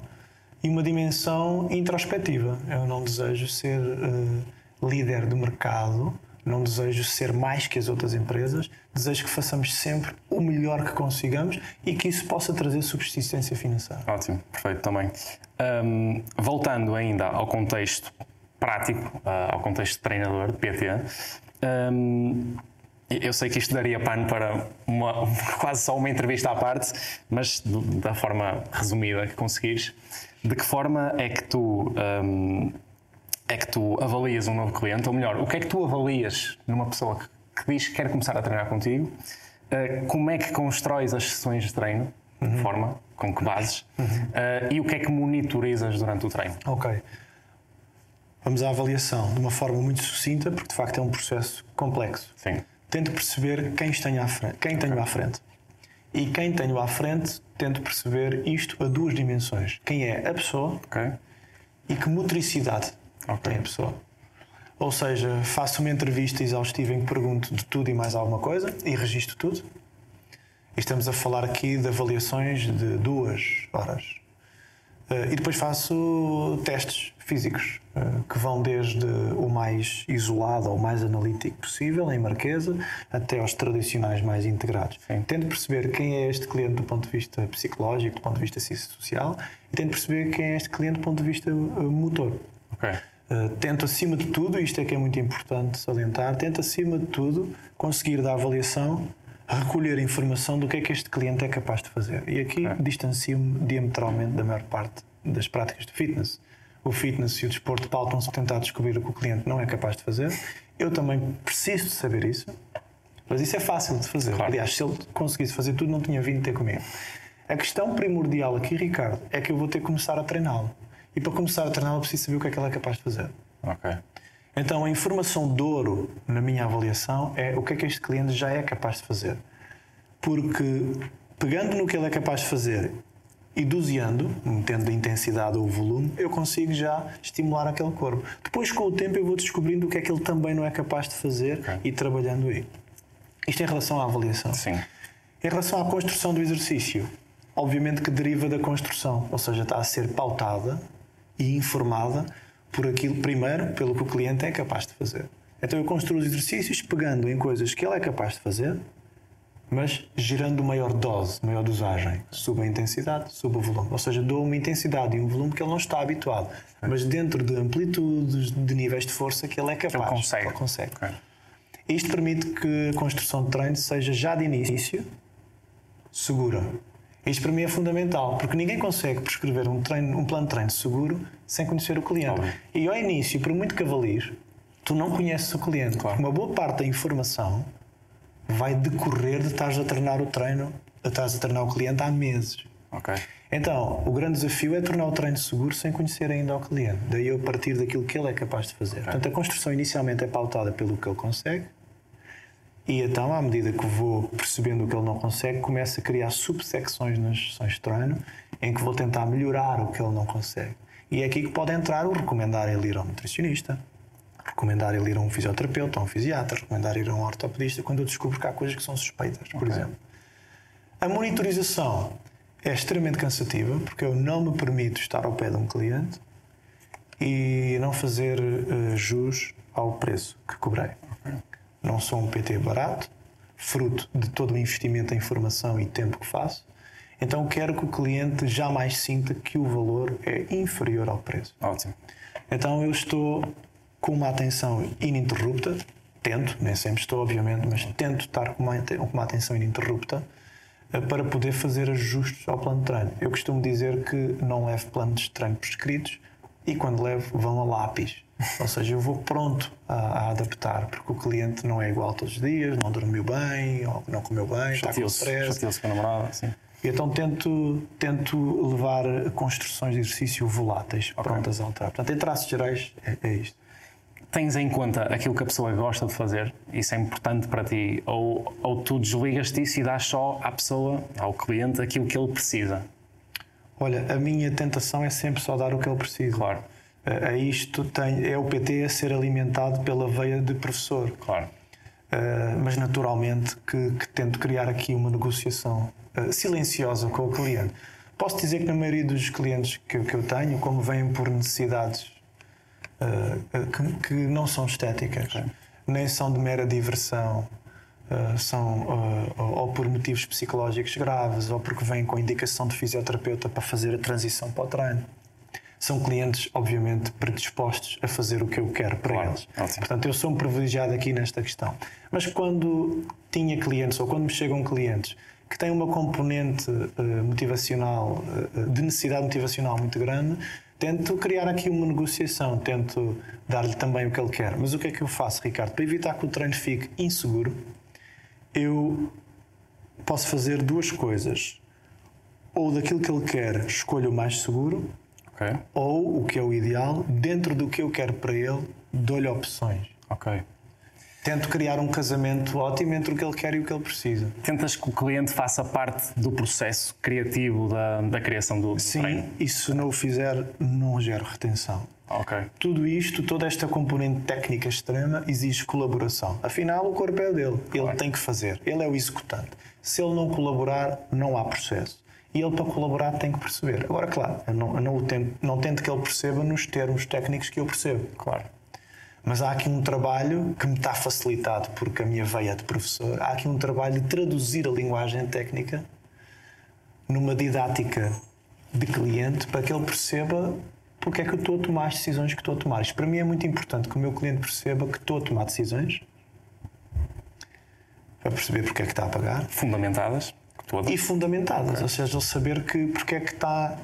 e uma dimensão introspectiva. Eu não desejo ser uh, líder do mercado, não desejo ser mais que as outras empresas, desejo que façamos sempre o melhor que consigamos e que isso possa trazer subsistência financeira. Ótimo, perfeito também. Um, voltando ainda ao contexto prático, uh, ao contexto de treinador, de PT, um, eu sei que isto daria pano para uma, quase só uma entrevista à parte, mas da forma resumida que conseguires, de que forma é que tu um, é que tu avalias um novo cliente, ou melhor, o que é que tu avalias numa pessoa que, que diz que quer começar a treinar contigo? Uh, como é que constróis as sessões de treino? Uhum. De forma, com que bases? Uhum. Uh, e o que é que monitorizas durante o treino? Ok. Vamos à avaliação de uma forma muito sucinta, porque de facto é um processo complexo. Sim. Tento perceber quem tenho à frente. Quem tenho à frente. E quem tenho à frente, tento perceber isto a duas dimensões. Quem é a pessoa okay. e que motricidade okay. tem a pessoa. Ou seja, faço uma entrevista exaustiva em que pergunto de tudo e mais alguma coisa e registro tudo. E estamos a falar aqui de avaliações de duas horas. Uh, e depois faço testes físicos, uh, que vão desde o mais isolado ou mais analítico possível, em Marquesa, até aos tradicionais mais integrados. Sim. Tento perceber quem é este cliente do ponto de vista psicológico, do ponto de vista social, e tento perceber quem é este cliente do ponto de vista uh, motor. Okay. Tento, acima de tudo, isto é que é muito importante salientar, tento, acima de tudo, conseguir da avaliação recolher informação do que é que este cliente é capaz de fazer. E aqui é. distancio-me diametralmente da maior parte das práticas de fitness. O fitness e o desporto pautam-se a tentar descobrir o que o cliente não é capaz de fazer. Eu também preciso de saber isso, mas isso é fácil de fazer. Claro. Aliás, se ele conseguisse fazer tudo, não tinha vindo ter comigo. A questão primordial aqui, Ricardo, é que eu vou ter que começar a treiná-lo. E para começar a treiná-lo, preciso saber o que é que ele é capaz de fazer. Ok. Então, a informação de ouro, na minha avaliação, é o que é que este cliente já é capaz de fazer. Porque, pegando no que ele é capaz de fazer e doseando, metendo a intensidade ou o volume, eu consigo já estimular aquele corpo. Depois, com o tempo, eu vou descobrindo o que é que ele também não é capaz de fazer okay. e trabalhando aí. Isto em relação à avaliação. Sim. Em relação à construção do exercício, obviamente que deriva da construção, ou seja, está a ser pautada e informada por aquilo, primeiro, pelo que o cliente é capaz de fazer. Então eu construo os exercícios pegando em coisas que ele é capaz de fazer, mas gerando maior dose, maior dosagem. Subo a intensidade, subo o volume. Ou seja, dou uma intensidade e um volume que ele não está habituado, mas dentro de amplitudes, de níveis de força que ele é capaz. Ele consegue. Ele consegue. Okay. Isto permite que a construção de treino seja já de início segura. Isto para mim é fundamental, porque ninguém consegue prescrever um, treino, um plano de treino seguro sem conhecer o cliente. Claro. E ao início, por muito cavalir, tu não conheces o cliente. Claro. Uma boa parte da informação vai decorrer de estás a treinar o treino, estás a treinar o cliente há meses. Okay. Então, o grande desafio é tornar o treino seguro sem conhecer ainda o cliente. Daí eu partir daquilo que ele é capaz de fazer. Okay. Portanto, a construção inicialmente é pautada pelo que ele consegue e então, à medida que vou percebendo o que ele não consegue, começo a criar subsecções nas sessões de treino em que vou tentar melhorar o que ele não consegue. E é aqui que pode entrar o recomendar ele ir ao nutricionista, recomendar ele ir a um fisioterapeuta, a um fisiatra, recomendar ir a um ortopedista quando eu descubro que há coisas que são suspeitas, por okay. exemplo. A monitorização é extremamente cansativa porque eu não me permito estar ao pé de um cliente e não fazer uh, jus ao preço que cobrei. Não sou um PT barato, fruto de todo o investimento em informação e tempo que faço. Então quero que o cliente jamais sinta que o valor é inferior ao preço. Ótimo. Então eu estou com uma atenção ininterrupta, tento, nem sempre estou, obviamente, mas tento estar com uma, com uma atenção ininterrupta eh, para poder fazer ajustes ao plano de treino. Eu costumo dizer que não levo planos de treino prescritos e quando levo vão a lápis. Ou seja, eu vou pronto a, a, adaptar, porque o cliente não é igual todos os dias, não dormiu bem, ou não comeu bem, está com stress. com a namorada, sim. E então tento, tento levar construções de exercício voláteis okay. prontas a alterar. Portanto, em traços gerais, é, é isto tens em conta aquilo que a pessoa gosta de fazer, isso é importante para ti, ou, ou tu desligas disso e dás só à pessoa, ao cliente, aquilo que ele precisa? Olha, a minha tentação é sempre só dar o que ele precisa. Claro a isto tem, é o PT a ser alimentado pela veia de professor. Claro. Uh, mas naturalmente que, que, tento criar aqui uma negociação uh, silenciosa com o cliente. Posso dizer que na maioria dos clientes que, que eu tenho, como vêm por necessidades uh, que, que, não são estéticas, okay. nem são de mera diversão, são ou por motivos psicológicos graves, ou porque vêm com indicação de fisioterapeuta para fazer a transição para o treino são clientes, obviamente, predispostos a fazer o que eu quero para claro, eles. Ótimo. Portanto, eu sou um privilegiado aqui nesta questão. Mas quando tinha clientes ou quando me chegam clientes que têm uma componente uh, motivacional, uh, de necessidade motivacional muito grande, tento criar aqui uma negociação, tento dar-lhe também o que ele quer. Mas o que é que eu faço, Ricardo? Para evitar que o treino fique inseguro, eu posso fazer duas coisas. Ou daquilo que ele quer, escolho o mais seguro, Okay. Ou, o que é o ideal, dentro do que eu quero para ele, dou-lhe opções. Ok. Tento criar um casamento ótimo entre o que ele quer e o que ele precisa. Tentas que o cliente faça parte do processo criativo da, da criação do, do Sim, treino? e se não o fizer, não gero retenção. Tudo isto, toda esta componente técnica extrema, exige colaboração. Afinal, o corpo é dele. Claro. Ele tem que fazer. Ele é o executante. Se ele não colaborar, não há processo e ele, para colaborar, tem que perceber. Agora, claro, eu não, eu não, tento, não tento que ele perceba nos termos técnicos que eu percebo. Claro. Mas há aqui um trabalho que me está facilitado porque a minha veia de professor. Há aqui um trabalho de traduzir a linguagem técnica numa didática de cliente para que ele perceba porque é que eu estou a tomar as decisões que estou a tomar. Isto para mim é muito importante que o meu cliente perceba que estou a tomar decisões para perceber porque é que está a pagar. Fundamentadas. Todas. E fundamentadas, okay. ou seja, ele saber que porque é que está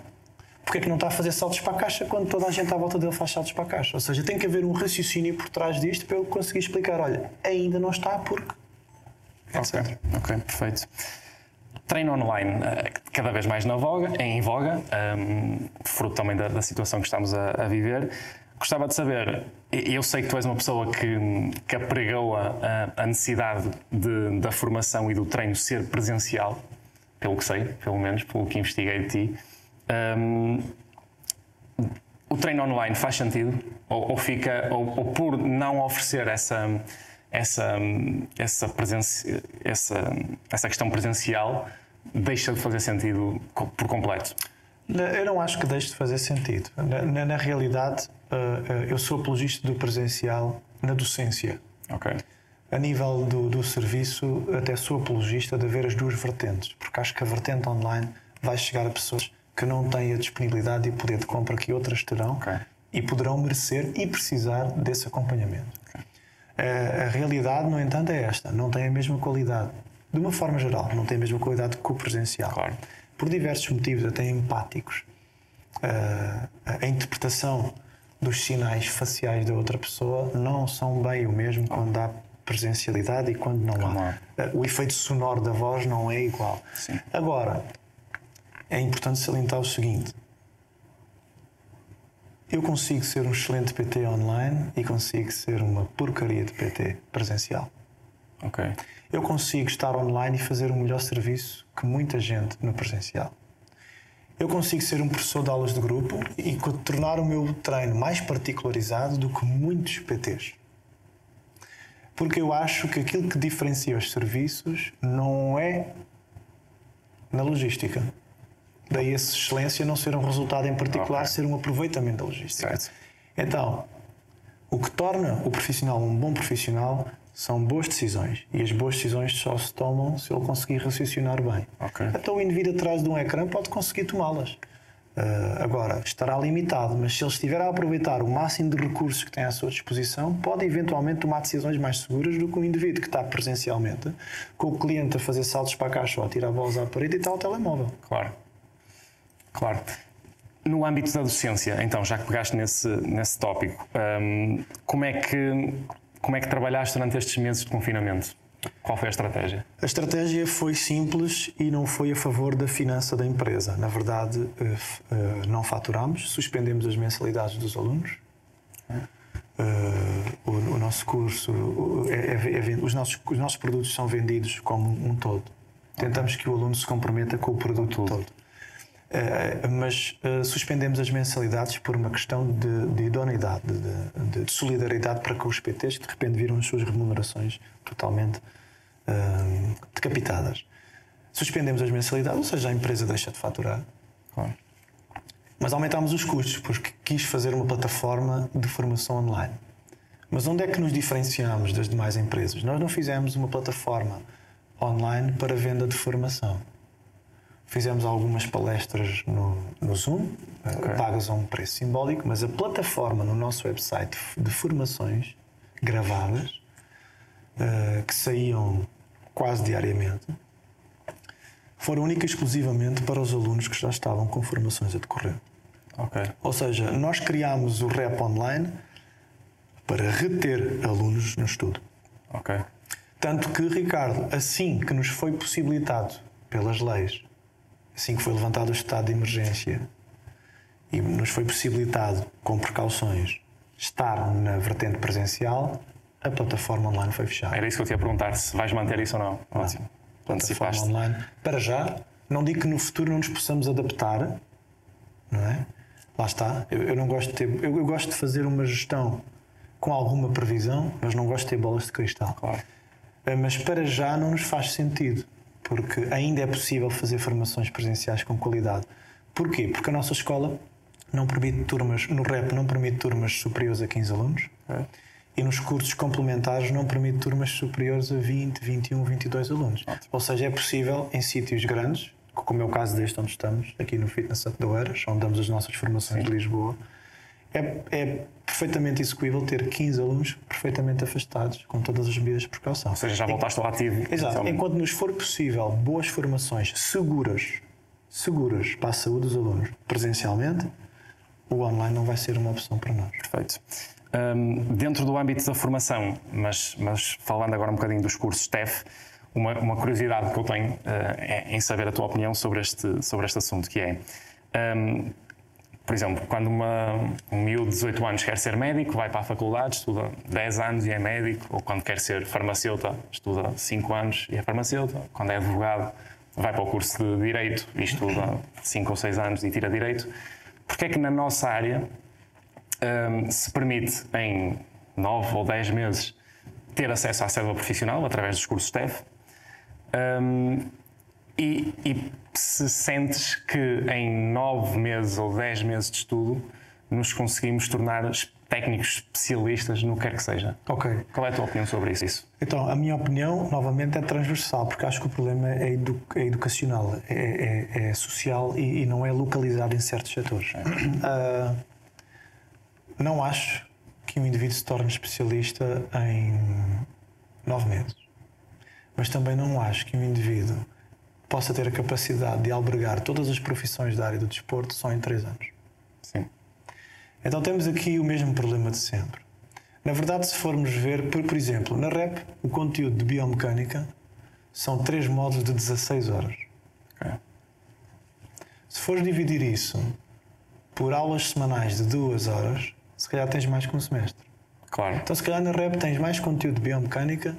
porque é que não está a fazer saltos para a caixa quando toda a gente à volta dele faz saltos para a caixa? Ou seja, tem que haver um raciocínio por trás disto para eu conseguir explicar: olha, ainda não está porque. Etc. Ok, okay perfeito. Treino online, eh, cada vez mais na voga, em voga, um, ehm, fruto também da, da, situação que estamos a, a, viver. Gostava de saber, eu sei que tu és uma pessoa que, que apregou a, a necessidade de, da formação e do treino ser presencial, pelo que sei, pelo menos, pelo que investiguei de ti. Um, o treino online faz sentido? Ou, ou fica, ou, ou, por não oferecer essa, essa, essa, presença, essa, essa questão presencial, deixa de fazer sentido por completo? Eu não acho que deixe de fazer sentido. Na, na realidade, uh, eu sou apologista do presencial na docência. Ok. A nível do, do serviço, até sou apologista de haver as duas vertentes, porque acho que a vertente online vai chegar a pessoas que não têm a disponibilidade e poder de compra que outras terão okay. e poderão merecer e precisar desse acompanhamento. Okay. A, a, realidade, no entanto, é esta: não tem a mesma qualidade. De uma forma geral, não tem a mesma qualidade que o presencial. Claro. Por diversos motivos, até empáticos. A, a interpretação dos sinais faciais da outra pessoa não são bem o mesmo quando há presencialidade e quando não há. O efeito sonoro da voz não é igual. Sim. Agora, é importante salientar o seguinte: eu consigo ser um excelente PT online e consigo ser uma porcaria de PT presencial. Ok. Eu consigo estar online e fazer um melhor serviço que muita gente no presencial. Eu consigo ser um professor de aulas de grupo e tornar o meu treino mais particularizado do que muitos PTs. Porque eu acho que aquilo que diferencia os serviços não é na logística Daí essa excelência não ser um resultado em particular, okay. ser um aproveitamento da logística. Certo. Então, o que torna o profissional um bom profissional são boas decisões. E as boas decisões só se tomam se ele conseguir raciocinar bem. Okay. Então, o indivíduo atrás de um ecrã pode conseguir tomá-las. Uh, agora, estará limitado, mas se ele estiver a aproveitar o máximo de recursos que tem à sua disposição, pode eventualmente tomar decisões mais seguras do que o indivíduo que está presencialmente, com o cliente a fazer saltos para a caixa ou a tirar bolas à parede e está ao telemóvel. Claro. Claro. No âmbito da docência, então, já que pegaste nesse, nesse tópico, um, como, é que, como é que trabalhaste durante estes meses de confinamento? Qual foi a estratégia? A estratégia foi simples e não foi a favor da finança da empresa. Na verdade, eh, eh, não faturamos, suspendemos as mensalidades dos alunos. Uh, o, o, nosso curso, é, é, é, os, nossos, os nossos produtos são vendidos como um todo. Tentamos que o aluno se comprometa com o produto todo. Uh, mas uh, suspendemos as mensalidades por uma questão de, de idoneidade, de, de, solidariedade para com os PTs que de repente viram as suas remunerações totalmente uh, decapitadas. Suspendemos as mensalidades, ou seja, a empresa deixa de faturar. Claro. Mas aumentámos os custos porque quis fazer uma plataforma de formação online. Mas onde é que nos diferenciamos das demais empresas? Nós não fizemos uma plataforma online para venda de formação Fizemos algumas palestras no, no Zoom, okay. pagas a um preço simbólico, mas a plataforma no nosso website de formações gravadas, uh, que saíam quase diariamente, foram única e exclusivamente para os alunos que já estavam com formações a decorrer. Okay. Ou seja, nós criámos o REP online para reter alunos no estudo. Okay. Tanto que, Ricardo, assim que nos foi possibilitado pelas leis assim que foi levantado o estado de emergência e nos foi possibilitado, com precauções, estar na vertente presencial, a plataforma online foi fechada. Era isso que eu te ia perguntar, se vais manter isso ou não. Ótimo. Plataforma online. Para já, não digo que no futuro não nos possamos adaptar, não é? Lá está. Eu, eu não gosto de ter. Eu, eu, gosto de fazer uma gestão com alguma previsão, mas não gosto de ter bolas de cristal. Claro. Eh, mas para já não nos faz sentido porque ainda é possível fazer formações presenciais com qualidade. Porquê? Porque a nossa escola não permite turmas, no REP não permite turmas superiores a 15 alunos é. e nos cursos complementares não permite turmas superiores a 20, 21, 22 alunos. Ótimo. Ou seja, é possível em sítios grandes, como é o caso deste onde estamos, aqui no Fitness Up do Eiras, onde damos as nossas formações Sim. de Lisboa, É, é perfeitamente execuível ter 15 alunos perfeitamente afastados, com todas as medidas de precaução. Ou seja, já voltaste ao ativo. Exato. Enquanto nos for possível boas formações seguras, seguras para a saúde dos alunos presencialmente, o online não vai ser uma opção para nós. Perfeito. Hum, dentro do âmbito da formação, mas, mas falando agora um bocadinho dos cursos TEF, uma, uma curiosidade que eu tenho eh, é em saber a tua opinião sobre este, sobre este assunto, que é, hum, por exemplo, quando uma, um miúdo de 18 anos quer ser médico, vai para a faculdade, estuda 10 anos e é médico, ou quando quer ser farmacêuta, estuda 5 anos e é farmacêuta, quando é advogado, vai para o curso de Direito e estuda 5 ou 6 anos e tira Direito. Porque é que na nossa área hum, se permite em 9 ou 10 meses ter acesso à cédula profissional através dos cursos TEF? Hum, e, e se sentes que em 9 meses ou 10 meses de estudo nos conseguimos tornar técnicos especialistas no que quer que seja. Ok. Qual é a tua opinião sobre isso? Então, a minha opinião, novamente, é transversal, porque acho que o problema é, edu- é educacional, é, é- é social e, e não é localizado em certos setores. Ah, não acho que um indivíduo se torne especialista em nove meses. Mas também não acho que um indivíduo possa ter a capacidade de albergar todas as profissões da área do desporto só em três anos. Sim. Então temos aqui o mesmo problema de sempre. Na verdade, se formos ver, por, por exemplo, na REP, o conteúdo de biomecânica são três módulos de 16 horas. Ok. Se fores dividir isso por aulas semanais de duas horas, se calhar tens mais que um semestre. Claro. Então, se calhar na REP tens mais conteúdo de biomecânica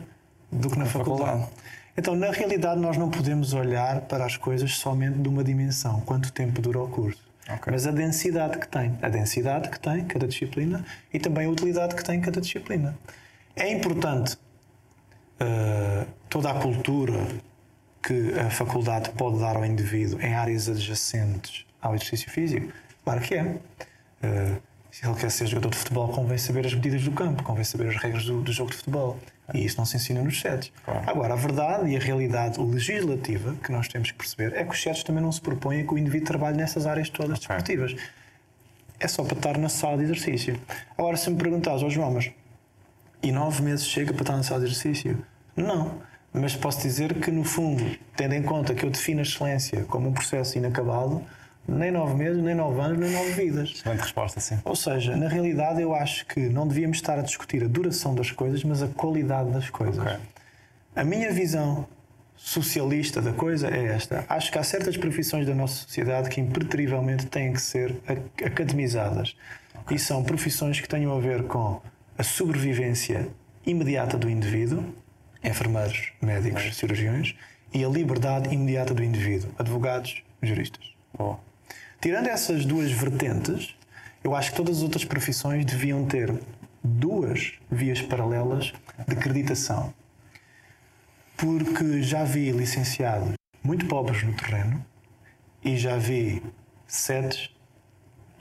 do que na faculdade. faculdade. Então, na realidade, nós não podemos olhar para as coisas somente de uma dimensão, quanto tempo dura o curso. Ok. Mas a densidade que tem, a densidade que tem cada disciplina e também a utilidade que tem cada disciplina. É importante eh, toda a cultura que a faculdade pode dar ao indivíduo em áreas adjacentes ao exercício físico? Claro que é. Eh, se ele quer ser jogador de futebol, convém saber as medidas do campo, convém saber as regras do, do jogo de futebol. E isso não se ensina nos sets. Claro. Agora, a verdade e a realidade legislativa que nós temos que perceber é que os sets também não se propõem que o indivíduo trabalhe nessas áreas todas desportivas. É só para estar na sala de exercício. Agora, se me perguntares, ó João, mas e nove meses chega para estar na sala de exercício? Não. Mas posso dizer que, no fundo, tendo em conta que eu defino a excelência como um processo inacabado, nem nove meses, nem nove anos, nem nove vidas. Excelente resposta, sim. Ou seja, na realidade, eu acho que não devíamos estar a discutir a duração das coisas, mas a qualidade das coisas. Ok. A minha visão socialista da coisa é esta. Acho que há certas profissões da nossa sociedade que impreterivelmente têm que ser ac- academizadas. E são profissões que tenham a ver com a sobrevivência imediata do indivíduo, enfermeiros, médicos, cirurgiões, e a liberdade imediata do indivíduo, advogados, juristas. Boa. Tirando essas duas vertentes, eu acho que todas as outras profissões deviam ter duas vias paralelas de acreditação. Porque já vi licenciados muito pobres no terreno e já vi setes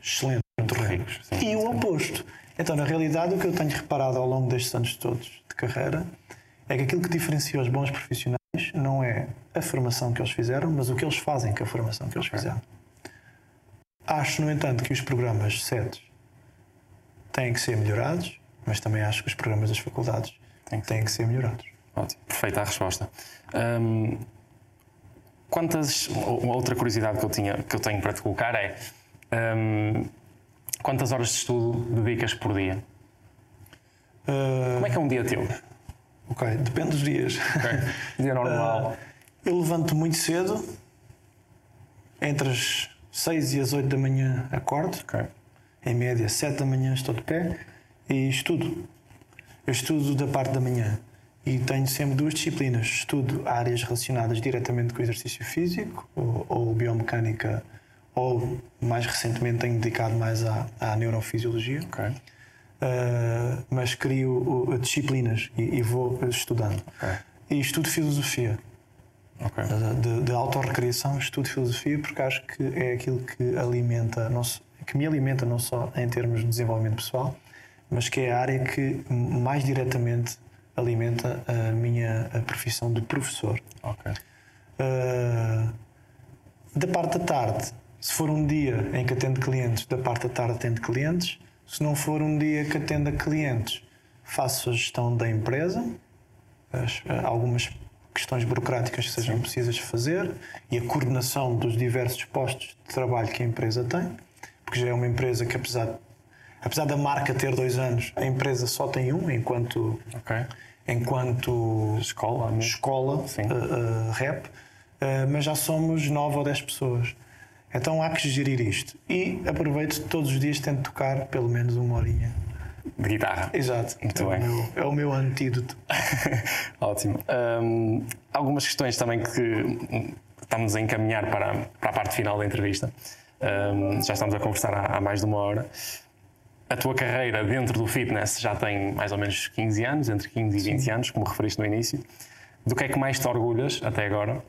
excelentes no terreno. Sim, e o oposto. Então, na realidade, o que eu tenho reparado ao longo destes anos todos de carreira é que aquilo que diferencia os bons profissionais não é a formação que eles fizeram, mas o que eles fazem com a formação que eles fizeram. Acho, no entanto, que os programas SETs têm que ser melhorados, mas também acho que os programas das faculdades Tem que têm que ser melhorados. Ótimo. Perfeita a resposta. Hum, quantas. ou- Outra curiosidade que eu, tinha, que eu tenho para te colocar é. hum, quantas horas de estudo dedicas por dia? Uh, Como é que é um dia teu? ok, depende dos dias. Dia normal. Eu levanto muito cedo, entre as 6 e as 8 da manhã acordo, Ok. em média 7 da manhã estou de pé e estudo. Eu estudo da parte da manhã e tenho sempre duas disciplinas. Estudo áreas relacionadas diretamente com o exercício físico ou, ou biomecânica, ou mais recentemente tenho dedicado mais à, à neurofisiologia. Ok. Uh, mas crio uh, disciplinas e, e vou estudando. Ok. E estudo filosofia. Ok. De, de autorrecriação, estudo filosofia porque acho que é aquilo que alimenta, não que me alimenta não só em termos de desenvolvimento pessoal, mas que é a área que mais diretamente alimenta a minha a profissão de professor. Uh, da parte da tarde, se for um dia em que atendo clientes, da parte da tarde atendo clientes. Se não for um dia que atenda clientes, faço a gestão da empresa, as, algumas questões burocráticas que sejam precisas fazer e a coordenação dos diversos postos de trabalho que a empresa tem, porque já é uma empresa que, apesar, apesar da marca ter dois anos, a empresa só tem um enquanto, okay. enquanto escola, né? escola uh, uh, rep, uh, mas já somos nove ou dez pessoas. Então há que gerir isto. E aproveito todos os dias, tento tocar pelo menos uma horinha de guitarra. Exato. Muito é bem. O meu, é o meu antídoto. Ótimo. Um, algumas questões também que estamos a encaminhar para, para a parte final da entrevista. Um, já estamos a conversar há, há, mais de uma hora. A tua carreira dentro do fitness já tem mais ou menos 15 anos, entre 15 e 20 Sim. anos, como referiste no início. Do que é que mais te orgulhas até agora?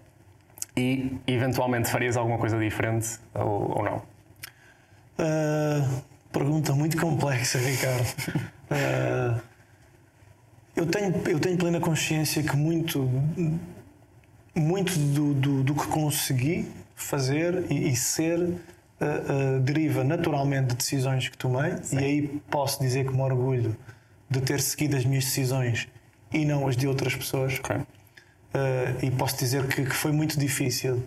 E eventualmente farias alguma coisa diferente ou, ou não? Uh, pergunta muito complexa, Ricardo. Uh, eu, tenho, eu tenho plena consciência que muito, muito do, do, do que consegui fazer e, e ser uh, uh, deriva naturalmente de decisões que tomei, Sim. e aí posso dizer que me orgulho de ter seguido as minhas decisões e não as de outras pessoas. Okay. e posso dizer que, que foi muito difícil.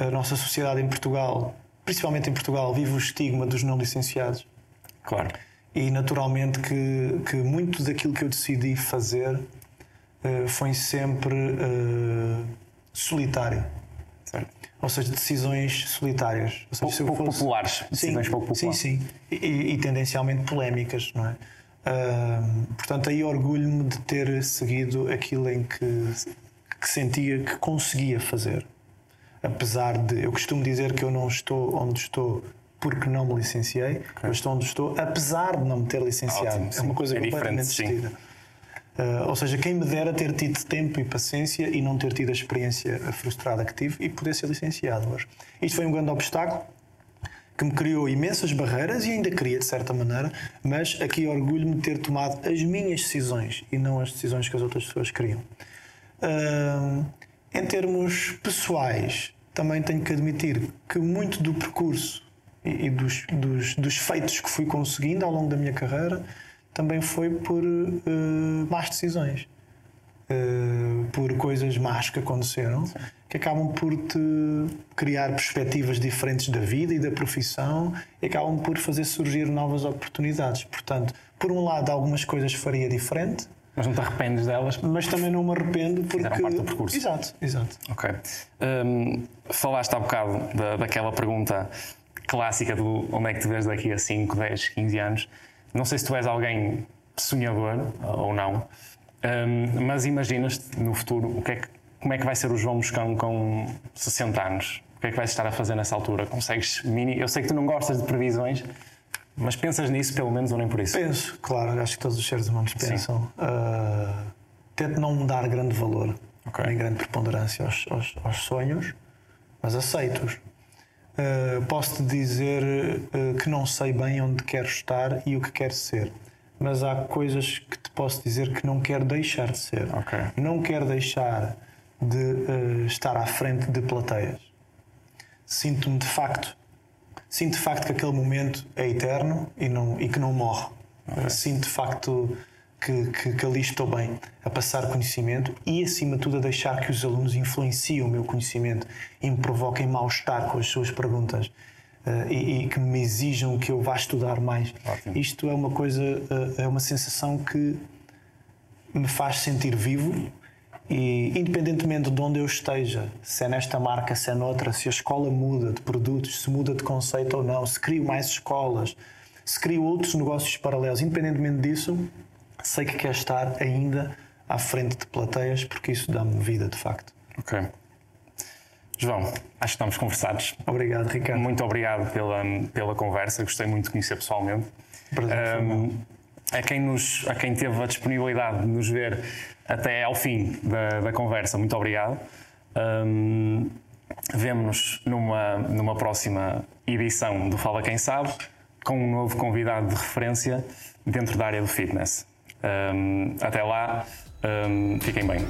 a nossa sociedade em Portugal principalmente em Portugal, vive o estigma dos não licenciados. Claro. E naturalmente que, que muito daquilo que eu decidi fazer uh, foi sempre uh, solitário. Certo. Ou seja, decisões solitárias. Ou seja, pouco, fosse... populares. Decisões sim, pouco populares. Sim, sim. E, e tendencialmente polémicas, não é? Uh, portanto, aí orgulho-me de ter seguido aquilo em que, que sentia que conseguia fazer apesar de. Eu costumo dizer que eu não estou onde estou porque não me licenciei, okay. eu estou onde estou apesar de não me ter licenciado. Ótimo, é uma coisa é completamente distinta. Uh, ou seja, quem me dera ter tido tempo e paciência e não ter tido a experiência frustrada que tive e poder ser licenciado hoje. Isto foi um grande obstáculo que me criou imensas barreiras e ainda cria de certa maneira, mas aqui orgulho-me de ter tomado as minhas decisões e não as decisões que as outras pessoas criam. Uh, em termos pessoais, também tenho que admitir que muito do percurso e, dos, dos, dos, feitos que fui conseguindo ao longo da minha carreira também foi por uh, más decisões. Uh, por coisas más que aconteceram que acabam por te criar perspectivas diferentes da vida e da profissão e acabam por fazer surgir novas oportunidades. Portanto, por um lado, algumas coisas faria diferente, mas não te arrependes delas? Mas também não me arrependo porque. Fizeram parte do percurso. Exato, exato. Ok. Um, falaste há bocado da, daquela pergunta clássica do onde é que te vês daqui a 5, 10, 15 anos. Não sei se tu és alguém sonhador ou não, um, mas imaginas-te no futuro o que é que, como é que vai ser o João Moscão com 60 anos? O que é que vais estar a fazer nessa altura? Consegues mini. Eu sei que tu não gostas de previsões, mas pensas nisso, pelo menos, ou nem por isso? Penso, claro, acho que todos os seres humanos pensam. Uh, tento não dar grande valor, okay. nem grande preponderância aos, aos, aos sonhos, mas aceito-os. Uh, Posso-te dizer uh, que não sei bem onde quero estar e o que quero ser, mas há coisas que te posso dizer que não quero deixar de ser. Okay. Não quero deixar de estar à frente de plateias. Sinto-me de facto sinto de facto que aquele momento é eterno e, não, e que não morre. Okay. Sinto de facto que, que, que, ali estou bem a passar conhecimento e, acima de tudo, a deixar que os alunos influenciem o meu conhecimento e me provoquem mal-estar com as suas perguntas. Uh, e, e, que me exijam que eu vá estudar mais. Ótimo. Isto é uma coisa, uh, é uma sensação que me faz sentir vivo e, independentemente de onde eu esteja, se é nesta marca, se é noutra, se a escola muda de produtos, se muda de conceito ou não, se crio mais escolas, se crio outros negócios paralelos, independentemente disso, sei que quero estar ainda à frente de plateias, porque isso dá-me vida, de facto. Ok. João, acho que estamos conversados. Obrigado, Ricardo. Muito obrigado pela, pela conversa, gostei muito de conhecer pessoalmente. Prazer, um, a quem, nos, a quem teve a disponibilidade de nos ver até ao fim da, da conversa, muito obrigado. Um, Vemo-nos numa, numa próxima edição do Fala Quem Sabe, com um novo convidado de referência dentro da área do fitness. Um, até lá, um, fiquem bem.